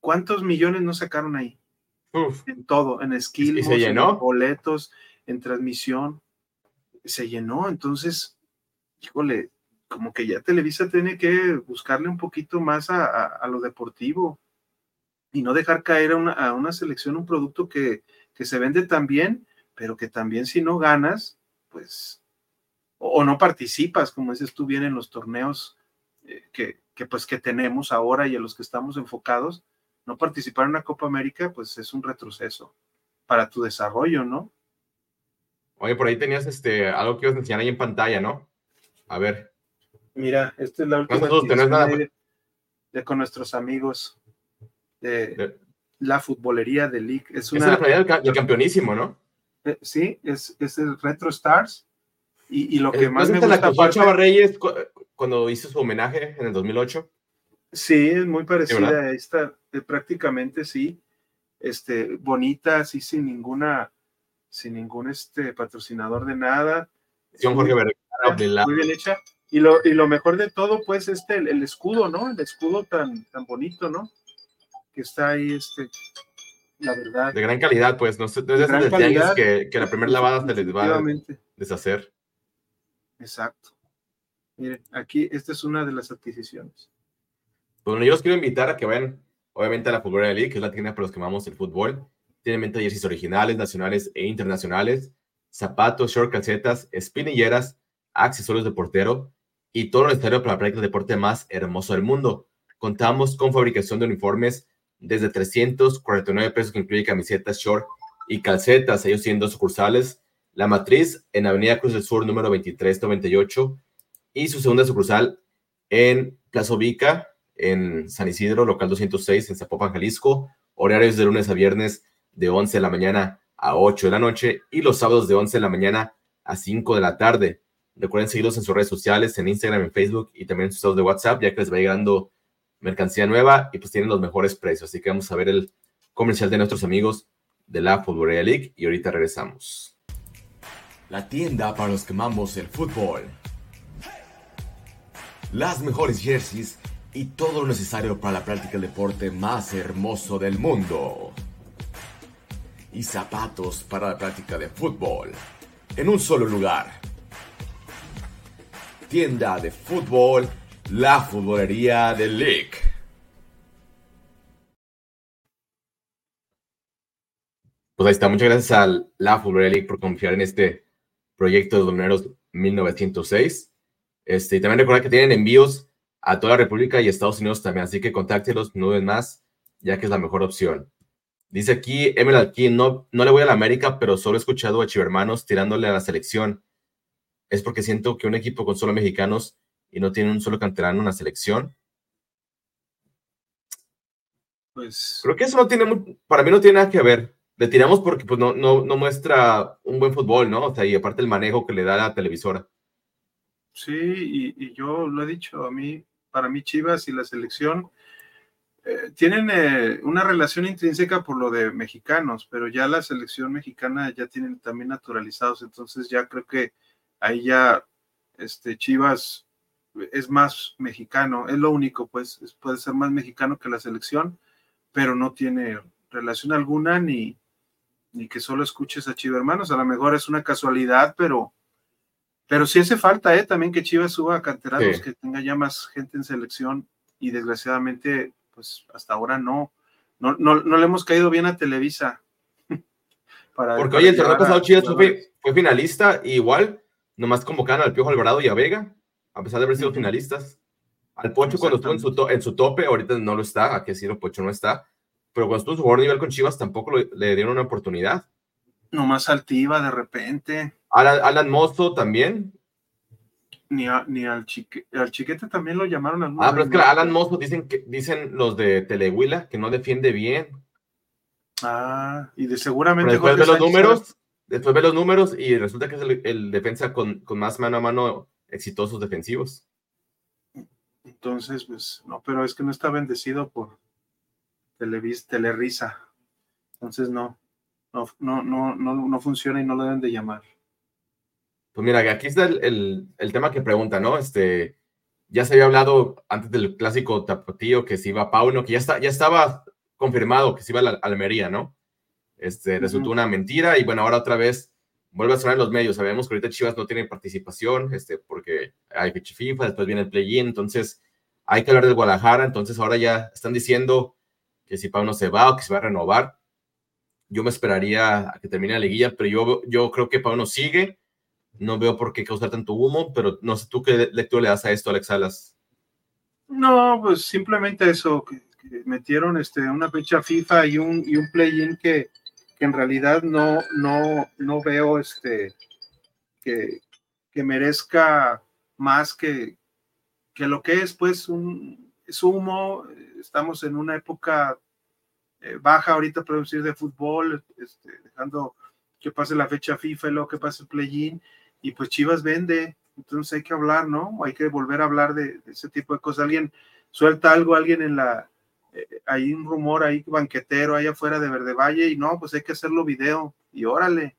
¿cuántos millones no sacaron ahí? En todo, en esquí, en boletos, en transmisión. Se llenó, entonces, híjole, como que ya Televisa tiene que buscarle un poquito más a, lo deportivo y no dejar caer a una, selección un producto que, que se vende tan bien, pero que también si no ganas, pues o, no participas, como dices tú bien, en los torneos eh, que, pues que tenemos ahora y en los que estamos enfocados, no participar en una Copa América, pues es un retroceso para tu desarrollo, ¿no? Oye, por ahí tenías este algo que ibas a enseñar ahí en pantalla, ¿no? A ver. Mira, esta es la última de, con nuestros amigos de, la futbolería de League. Es una es la del, del campeonísimo, ¿no? Eh, sí, es, es el Retro Stars y, lo que más me gusta... La Chava Reyes cuando hizo su homenaje en el 2008? Sí, es muy parecida a esta, eh, prácticamente sí. Este, bonita, así sin ninguna, sin ningún este, patrocinador de nada. Jorge muy bien hecha. Y lo, y lo mejor de todo, pues, este, el, escudo, ¿no? El escudo tan, tan bonito, ¿no? Que está ahí, este, la verdad. De gran calidad, pues, no, de, esas calidad, que, que la primera lavada se les va a deshacer. Exacto. Miren, aquí esta es una de las adquisiciones. Bueno, yo los quiero invitar a que vayan, obviamente, a la Fútbol League, que es la tienda para los que amamos el fútbol. Tienen venta jerseys originales, nacionales e internacionales, zapatos, short, calcetas, espinilleras, accesorios de portero y todo lo necesario para la práctica deporte más hermoso del mundo. Contamos con fabricación de uniformes desde 349 pesos, que incluye camisetas, short y calcetas. Ellos tienen dos sucursales la Matriz en Avenida Cruz del Sur número 2398 y su segunda sucursal en Plaza Vica en San Isidro, local 206 en Zapopan, Jalisco, horarios de lunes a viernes de 11 de la mañana a 8 de la noche y los sábados de 11 de la mañana a 5 de la tarde. Recuerden seguirlos en sus redes sociales, en Instagram, en Facebook y también en sus estados de WhatsApp, ya que les va llegando mercancía nueva y pues tienen los mejores precios. Así que vamos a ver el comercial de nuestros amigos de la Football League y ahorita regresamos la tienda para los que amamos el fútbol. Las mejores jerseys y todo lo necesario para la práctica del deporte más hermoso del mundo. Y zapatos para la práctica de fútbol. En un solo lugar. Tienda de fútbol, la futbolería de League. Pues ahí está, muchas gracias a la Futbolería League por confiar en este proyecto de Domineros 1906. Este, y también recordar que tienen envíos a toda la República y Estados Unidos también, así que contáctelos, no ven más, ya que es la mejor opción. Dice aquí Emerald aquí no, no le voy a la América, pero solo he escuchado a Chivermanos tirándole a la selección. Es porque siento que un equipo con solo mexicanos y no tiene un solo canterano en la selección. Pues. Creo que eso no tiene, para mí no tiene nada que ver. Le tiramos porque pues, no, no, no muestra un buen fútbol, ¿no? O sea, y aparte el manejo que le da la televisora. Sí, y, y yo lo he dicho, a mí, para mí Chivas y la selección eh, tienen eh, una relación intrínseca por lo de mexicanos, pero ya la selección mexicana ya tienen también naturalizados, entonces ya creo que ahí ya este, Chivas es más mexicano, es lo único, pues puede ser más mexicano que la selección, pero no tiene relación alguna ni, ni que solo escuches a Chivas hermanos, a lo mejor es una casualidad, pero, pero sí hace falta ¿eh? también que Chivas suba a canteranos, que tenga ya más gente en selección y desgraciadamente pues hasta ahora no, no, no, no le hemos caído bien a Televisa. para, Porque oye, el torneo pasado Chivas fue, fue, finalista, igual, nomás convocaron al Piojo Alvarado y a Vega, a pesar de haber sido finalistas. Al Pocho cuando estuvo en su, en su tope, ahorita no lo está, a que decir, el Pocho no está, pero cuando estuvo en su mejor nivel con Chivas tampoco le dieron una oportunidad. Nomás altiva de repente. Alan, Alan Mozo también, ni, ni al, chique, al chiquete también lo llamaron al Ah, pero es que Alan Mozo dicen que dicen los de Telehuila que no defiende bien. Ah, y de seguramente. después de los números, después ve los números y resulta que es el, defensa con, con, más mano a mano exitosos defensivos. Entonces, pues, no, pero es que no está bendecido por Televis, Telerisa. Entonces no, no, no, no, no, no funciona y no lo deben de llamar. Pues mira, aquí está el, tema que pregunta, ¿no? Este, ya se había hablado antes del clásico tapatío que se iba Pauno, que ya, está, ya estaba confirmado que se iba a la Almería, ¿no? Este, resultó una mentira y bueno, ahora otra vez vuelve a sonar en los medios. Sabemos que ahorita Chivas no tiene participación, este, porque hay fecha FIFA, después viene el play-in, entonces hay que hablar del Guadalajara, entonces ahora ya están diciendo que si Pauno se va o que se va a renovar. Yo me esperaría a que termine la liguilla, pero yo, yo creo que Pauno sigue no veo por qué causar tanto humo, pero no sé tú qué lectura le das a esto, Alex Salas. No, pues simplemente eso, que, metieron este, una fecha FIFA y un, y un play-in que, que, en realidad no, no, no veo este, que, que merezca más que, que lo que es, pues, un es humo. Estamos en una época eh, baja ahorita, producir de fútbol, este, dejando que pase la fecha FIFA y luego que pase el play-in y pues Chivas vende, entonces hay que hablar, ¿no? Hay que volver a hablar de, ese tipo de cosas. Alguien suelta algo, alguien en la, eh, hay un rumor ahí banquetero ahí afuera de Verde Valle y no, pues hay que hacerlo video y órale,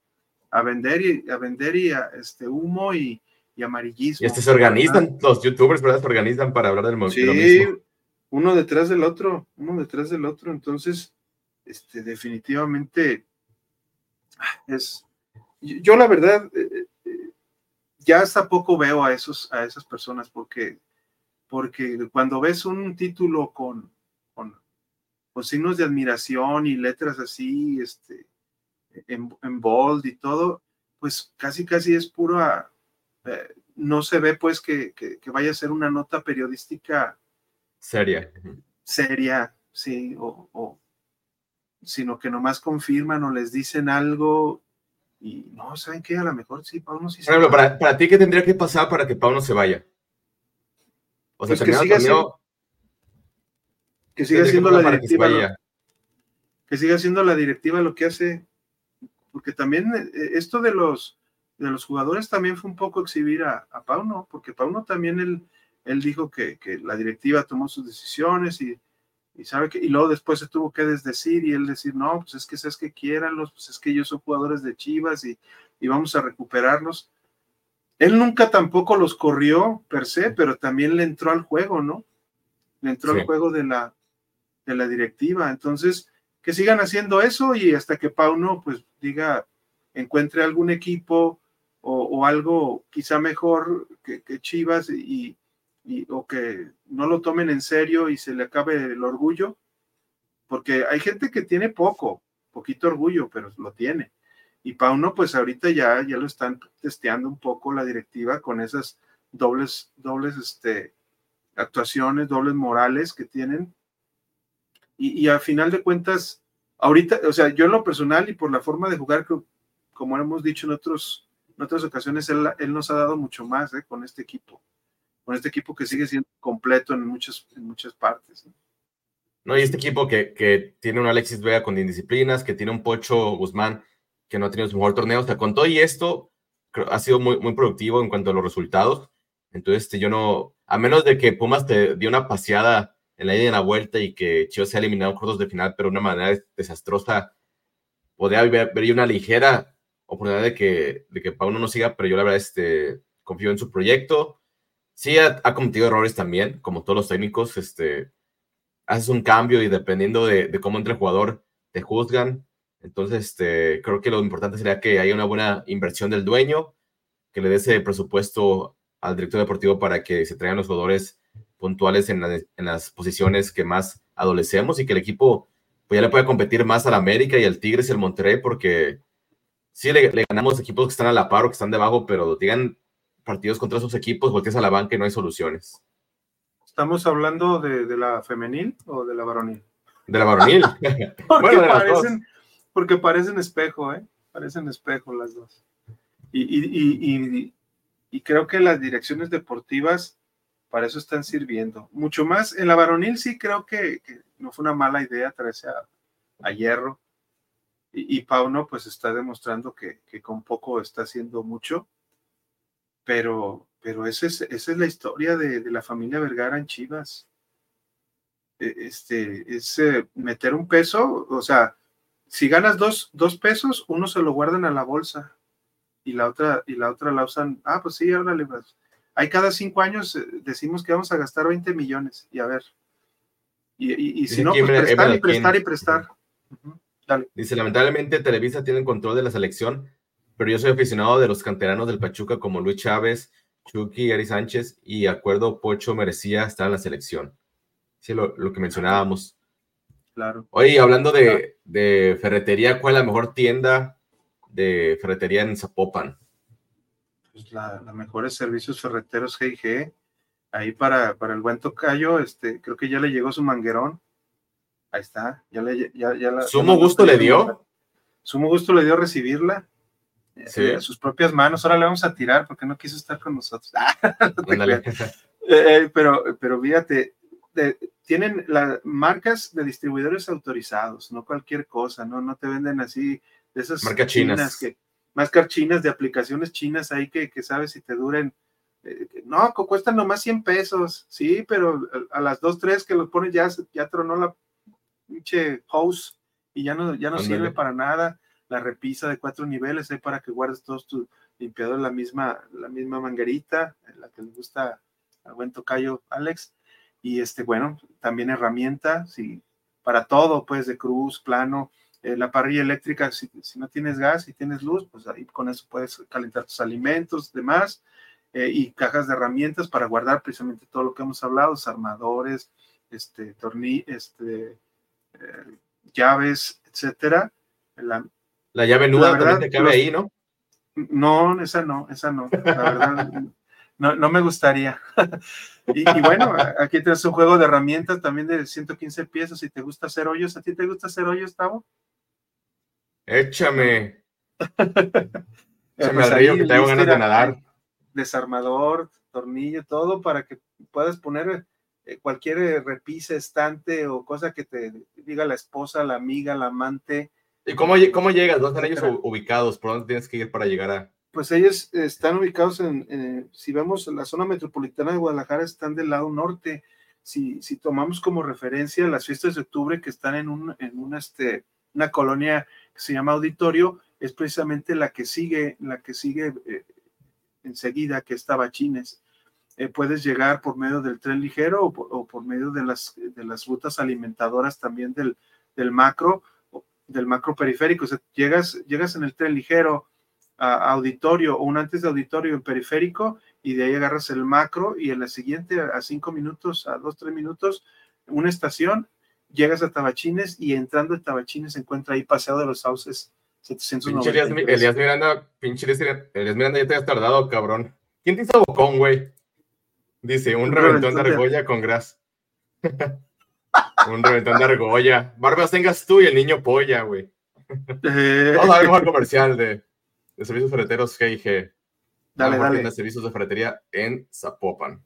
a vender y a vender y a, este humo y, y amarillismo. Y este se organizan, los youtubers, ¿verdad? Se organizan para hablar del movimiento. Sí, uno detrás del otro, uno detrás del otro, entonces, este, definitivamente es, yo la verdad, eh, ya hasta poco veo a, esos, a esas personas porque, porque cuando ves un título con, signos de admiración y letras así, este, en, en bold y todo, pues casi casi es puro, eh, no se ve pues que, que, vaya a ser una nota periodística seria. Seria, sí, o, o, sino que nomás confirman o les dicen algo y no, ¿saben qué? A lo mejor sí, Pauno sí se Por para, para, ti, ¿qué tendría que pasar para que Pauno se vaya? O sea, pues que, siga que siga siendo la directiva. Lo, que siga siendo la directiva lo que hace. Porque también eh, esto de los, de los jugadores también fue un poco exhibir a, a Pauno, porque Pauno también él, él dijo que, que la directiva tomó sus decisiones y y sabe que, y luego después se tuvo que desdecir y él decir, no, pues es que es que quieranlos, pues es que ellos son jugadores de Chivas y, y vamos a recuperarlos. Él nunca tampoco los corrió per se, pero también le entró al juego, ¿no? Le entró al juego de la, de la directiva. Entonces, que sigan haciendo eso y hasta que Pauno, pues diga, encuentre algún equipo o, algo quizá mejor que, Chivas y, o que no lo tomen en serio y se le acabe el orgullo, porque hay gente que tiene poco, poquito orgullo, pero lo tiene. Y Pauno, pues ahorita ya, ya lo están testeando un poco la directiva con esas dobles, dobles este, actuaciones, dobles morales que tienen. Y, y a final de cuentas, ahorita, o sea, yo en lo personal y por la forma de jugar, como hemos dicho en, otros, en otras ocasiones, él, él nos ha dado mucho más ¿eh? con este equipo con este equipo que sigue siendo completo en muchas, en muchas partes. No, y este equipo que, que tiene un Alexis Vega con indisciplinas, que tiene un Pocho Guzmán que no ha tenido su mejor torneo, o sea, con todo y esto, ha sido muy, muy productivo en cuanto a los resultados. Entonces, este, yo no, a menos de que Pumas te dio una paseada en la ida y en la vuelta y que Chivas se ha eliminado en cortos de final, pero de una manera desastrosa, podría haber, una ligera oportunidad de que, de que Pauno no siga, pero yo la verdad este, confío en su proyecto. Sí ha, ha cometido errores también, como todos los técnicos, este, haces un cambio y dependiendo de, cómo entre el jugador, te juzgan. Entonces, este, creo que lo importante sería que haya una buena inversión del dueño, que le dé ese presupuesto al director deportivo para que se traigan los jugadores puntuales en, las posiciones que más adolecemos y que el equipo pues, ya le pueda competir más al América y al Tigres y al Monterrey, porque sí le, ganamos equipos que están a la par o que están debajo, pero digan partidos contra esos equipos, volteas a la banca y no hay soluciones. ¿Estamos hablando de, la femenil o de la varonil? De la varonil. porque, parecen, porque parecen espejo, ¿eh? Parecen espejo las dos. Y, creo que las direcciones deportivas para eso están sirviendo. Mucho más, en la varonil sí creo que, no fue una mala idea traerse a, Hierro. Y, Pauno pues está demostrando que, con poco está haciendo mucho. Pero pero esa es, esa es la historia de, la familia Vergara en Chivas. E, este, es eh, meter un peso, o sea, si ganas dos, dos, pesos, uno se lo guardan a la bolsa y la otra, y la otra la usan, ah, pues sí, órale, pues. Hay cada cinco años eh, decimos que vamos a gastar 20 millones, y a ver. Y, si no, pues prestar y prestar y prestar. Dice, lamentablemente Televisa tiene el control de la selección, pero yo soy aficionado de los canteranos del Pachuca como Luis Chávez, Chucky, Ari Sánchez y acuerdo Pocho merecía estar en la selección. Sí, lo, que mencionábamos. Claro. Oye, hablando de, ferretería, ¿cuál es la mejor tienda de ferretería en Zapopan? Pues la, mejores servicios ferreteros GIG. Ahí para, para el buen tocayo, este, creo que ya le llegó su manguerón. Ahí está. Ya le, ya, ya ¿Sumo gusto le dio? Sumo gusto le dio recibirla a sus propias manos. Ahora le vamos a tirar porque no quiso estar con nosotros. Eh, eh, pero, pero fíjate, tienen las marcas de distribuidores autorizados, no cualquier cosa, no, no te venden así de esas marcas chinas. que marcas chinas de aplicaciones chinas ahí que, que sabes si te duren. Eh, no, cuestan nomás 100 pesos, sí, pero a, las 2, 3 que los pones ya, ya tronó la pinche house y ya no, ya no sirve para nada la repisa de cuatro niveles ahí para que guardes todos tus limpiadores, la misma, la misma manguerita, la que le gusta al buen tocayo Alex. Y este, bueno, también herramienta, sí, para todo, pues de cruz, plano, eh, la parrilla eléctrica, si, no tienes gas y tienes luz, pues ahí con eso puedes calentar tus alimentos, demás, eh, y cajas de herramientas para guardar precisamente todo lo que hemos hablado, armadores, este, tornillos, este, eh, llaves, etcétera. La, la llave nuda también te cabe ahí, ¿no? No, esa no, esa no. La verdad, no, me gustaría. y, bueno, aquí tienes un juego de herramientas también de 115 piezas. Si te gusta hacer hoyos, ¿a ti te gusta hacer hoyos, Tavo? Échame. Échame al río que tengo ganas de nadar. Desarmador, tornillo, todo para que puedas poner eh, cualquier eh, repisa, estante o cosa que te diga la esposa, la amiga, la amante, ¿Y cómo, cómo llegas? ¿Dónde están ellos ubicados? ¿Por dónde tienes que ir para llegar a...? Pues ellos están ubicados en, si vemos la zona metropolitana de Guadalajara, están del lado norte. Si, si tomamos como referencia las fiestas de octubre que están en, un, en una, este, una colonia se llama Auditorio, es precisamente la que sigue, la que sigue eh, enseguida, que es Tabachines. Eh, puedes llegar por medio del tren ligero o por, medio de las, de las rutas alimentadoras también del, del macro del macro periférico. O sea, llegas, llegas en el tren ligero a auditorio o un antes de auditorio en periférico y de ahí agarras el macro y en la siguiente a cinco minutos, a dos, tres minutos, una estación, llegas a Tabachines y entrando en Tabachines se encuentra ahí Paseo de los Sauces 790. Pinche Elías, Miranda, pinche Elías Miranda ya te has tardado, cabrón. ¿Quién te hizo bocón, güey? Dice, un, reventón, de argolla con gras. Un reventón de argolla. Barbas tengas tú y el niño polla, güey. Eh. Vamos a ver un comercial de, de servicios ferreteros G&G. Dale, dale. De servicios de ferretería en Zapopan.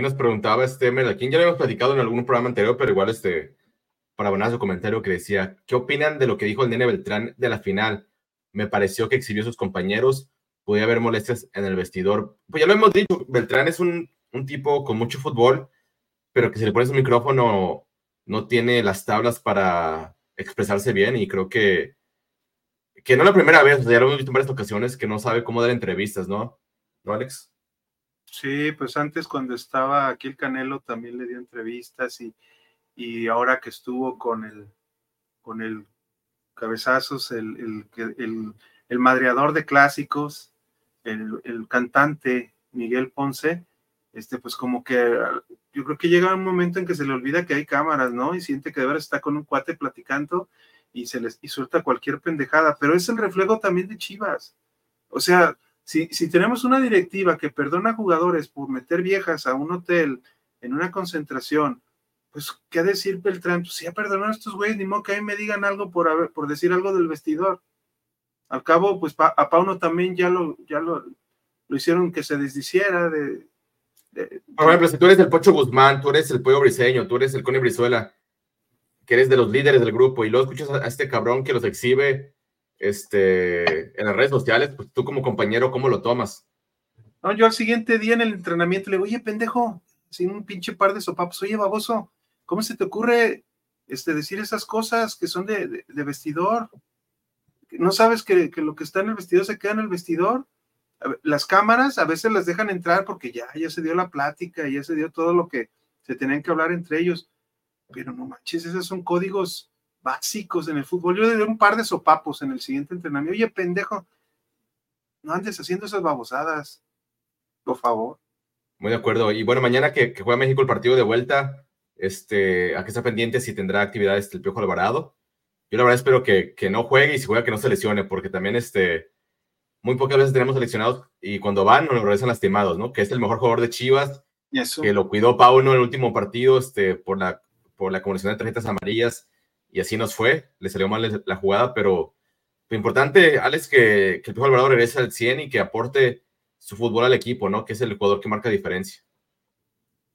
Nos preguntaba este Merlaquín, ya lo hemos platicado en algún programa anterior, pero igual este, para abonar su comentario que decía, ¿qué opinan de lo que dijo el nene Beltrán de la final? Me pareció que exhibió a sus compañeros, podía haber molestias en el vestidor. Pues ya lo hemos dicho, Beltrán es un, un tipo con mucho fútbol, pero que si le pones un micrófono no tiene las tablas para expresarse bien y creo que, que no la primera vez, ya lo hemos visto en varias ocasiones, que no sabe cómo dar entrevistas, ¿no? ¿No, Alex? Sí, pues antes cuando estaba aquí el Canelo también le dio entrevistas y, y ahora que estuvo con el, con el cabezazos, el, el, el, madreador de clásicos, el, el, cantante Miguel Ponce, este, pues como que yo creo que llega un momento en que se le olvida que hay cámaras, ¿no? Y siente que de verdad está con un cuate platicando y se les y suelta cualquier pendejada, pero es el reflejo también de Chivas. O sea, si, tenemos una directiva que perdona a jugadores por meter viejas a un hotel en una concentración, pues, ¿qué decir Beltrán? Pues ya perdonaron a estos güeyes, ni modo que a mí me digan algo por, por decir algo del vestidor. Al cabo, pues a Pauno también ya lo, ya lo, hicieron que se desdiciera de, Por ejemplo, si tú eres el Pocho Guzmán, tú eres el Pollo Briseño, tú eres el Cone Brizuela, que eres de los líderes del grupo, y luego escuchas a este cabrón que los exhibe este, en las redes sociales, pues tú como compañero, ¿cómo lo tomas? No, yo al siguiente día en el entrenamiento le digo, oye, pendejo, sin un pinche par de sopapos, oye, baboso, ¿cómo se te ocurre este, decir esas cosas que son de, vestidor? ¿No sabes que, lo que está en el vestidor se queda en el vestidor? Las cámaras a veces las dejan entrar porque ya, ya se dio la plática, ya se dio todo lo que se tenían que hablar entre ellos. Pero no manches, esos son códigos básicos en el fútbol. Yo le doy un par de sopapos en el siguiente entrenamiento. Oye, pendejo, no andes haciendo esas babosadas, por favor. Muy de acuerdo. Y bueno, mañana que, juega México el partido de vuelta, este, a que está pendiente si tendrá actividades el Piojo Alvarado. Yo la verdad espero que, que, no juegue y si juega que no se lesione, porque también este, muy pocas veces tenemos seleccionados y cuando van nos regresan lastimados, ¿no? Que es el mejor jugador de Chivas, que lo cuidó Pauno en el último partido este, por, la, por la acumulación de tarjetas amarillas y así nos fue, le salió mal la jugada, pero lo importante, Alex, que, que el Piojo Alvarado regrese al 100 y que aporte su fútbol al equipo, ¿no? Que es el jugador que marca diferencia.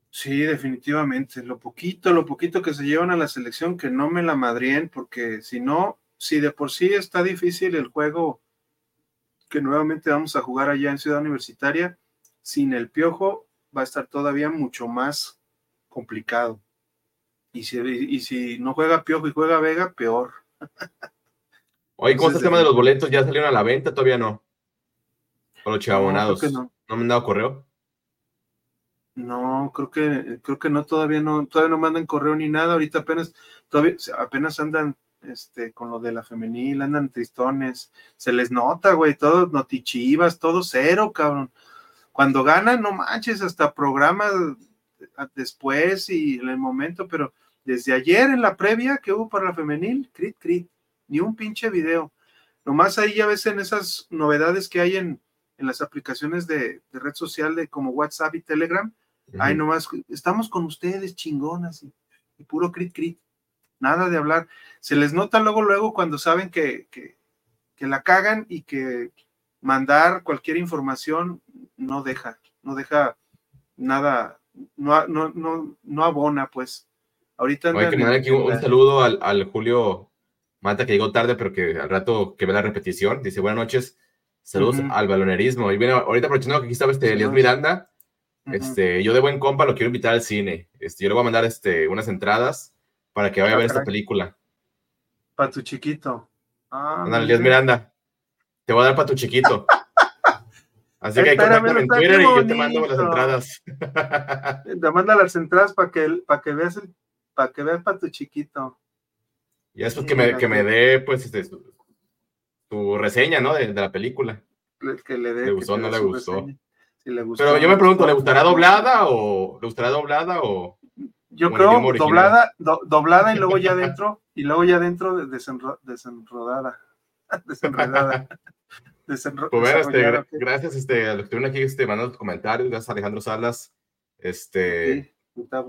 Sí, definitivamente. Lo poquito, lo poquito que se llevan a la selección, que no me la madrien, porque si no, si de por sí está difícil el juego que nuevamente vamos a jugar allá en Ciudad Universitaria, sin el piojo va a estar todavía mucho más complicado. Y si, y si no juega Piojo y juega Vega, peor. Oye, ¿cómo está el tema de los boletos? ¿Ya salieron a la venta? Todavía no. Con los chivabonados. No, no. me han dado correo? No, creo que, creo que no, todavía no, todavía no mandan correo ni nada. Ahorita apenas, todavía, apenas andan este, con lo de la femenil, andan tristones. Se les nota, güey, todo notichivas, todo cero, cabrón. Cuando ganan, no manches, hasta programas después y en el momento, pero desde ayer en la previa que hubo para la femenil, crit, crit, ni un pinche video. Nomás ahí ya ves en esas novedades que hay en, en las aplicaciones de, red social de como WhatsApp y Telegram. Ahí nomás, estamos con ustedes, chingonas, y, puro crit, crit. Nada de hablar. Se les nota luego, luego cuando saben que, que, que la cagan y que mandar cualquier información no deja, no deja nada, no, no, no, no abona, pues. Ahorita Hay que mandar aquí un, saludo al, al, Julio Mata que llegó tarde, pero que al rato que ve la repetición. Dice, buenas noches, saludos al balonerismo. Y viene ahorita aprovechando que aquí estaba este Elias Miranda, este, yo de buen compa lo quiero invitar al cine. Este, yo le voy a mandar este, unas entradas para que vaya a ver esta película. Para tu chiquito. Ah, Elias Miranda. Te voy a dar para tu chiquito. Así que contáctame en Twitter y yo te mando las entradas. Te manda las entradas para que, para que veas el para que veas para tu chiquito. Y eso es que me, que me dé, pues, este, tu, reseña, ¿no? De, la película. Que le dé. ¿Le gustó o no le gustó? le gustó? Pero yo me pregunto, ¿le gustará doblada o le gustará doblada o? Yo creo doblada, doblada y luego ya dentro, y luego ya dentro desenrodada. desenredada. pues este, gracias este, a los que estuvieron aquí este, mandando comentarios, gracias a Alejandro Salas. Este,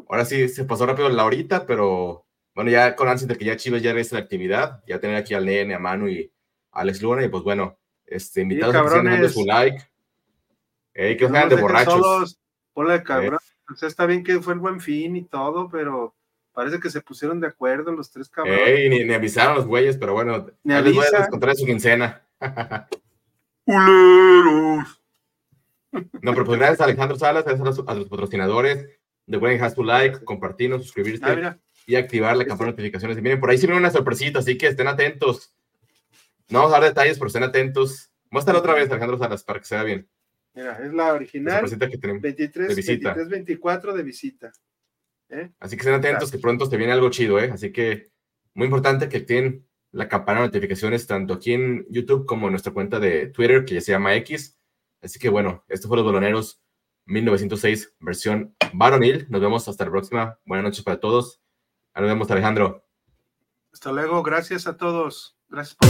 ahora sí se pasó rápido la horita, pero bueno, ya con antes de que ya Chivas ya regrese la actividad, ya tener aquí al Nene, a Manu y a Alex Luna, y pues bueno, este, invitados a que su like. que sean de borrachos. Hola, cabrón. O sea, está bien que fue el buen fin y todo, pero parece que se pusieron de acuerdo los tres cabrones. Ey, ni, ni avisaron los güeyes, pero bueno, Ni les voy a descontar su quincena. ¡Culeros! No, pero pues gracias a Alejandro Salas, gracias a los, a los patrocinadores. De Wedding Has to like, compartirnos, suscribirse Ah, y activar la campana de notificaciones. Y miren, por ahí sí viene una sorpresita, así que estén atentos. No vamos a dar detalles, pero estén atentos. Muéstrala otra vez, Alejandro Salas, para que se vea bien. mira, es la La original, sorpresita que tenemos. 23, de visita. 23, 24 de visita. ¿eh? Así que estén atentos, que pronto te viene algo chido, ¿eh? Así que muy importante que activen la campana de notificaciones tanto aquí en YouTube como en nuestra cuenta de Twitter, que ya se llama X. Así que bueno, esto fue Los Boloneros 1906, versión varonil. Nos vemos hasta la próxima. Buenas noches para todos. Nos vemos, Alejandro. Hasta luego, gracias a todos. Gracias por.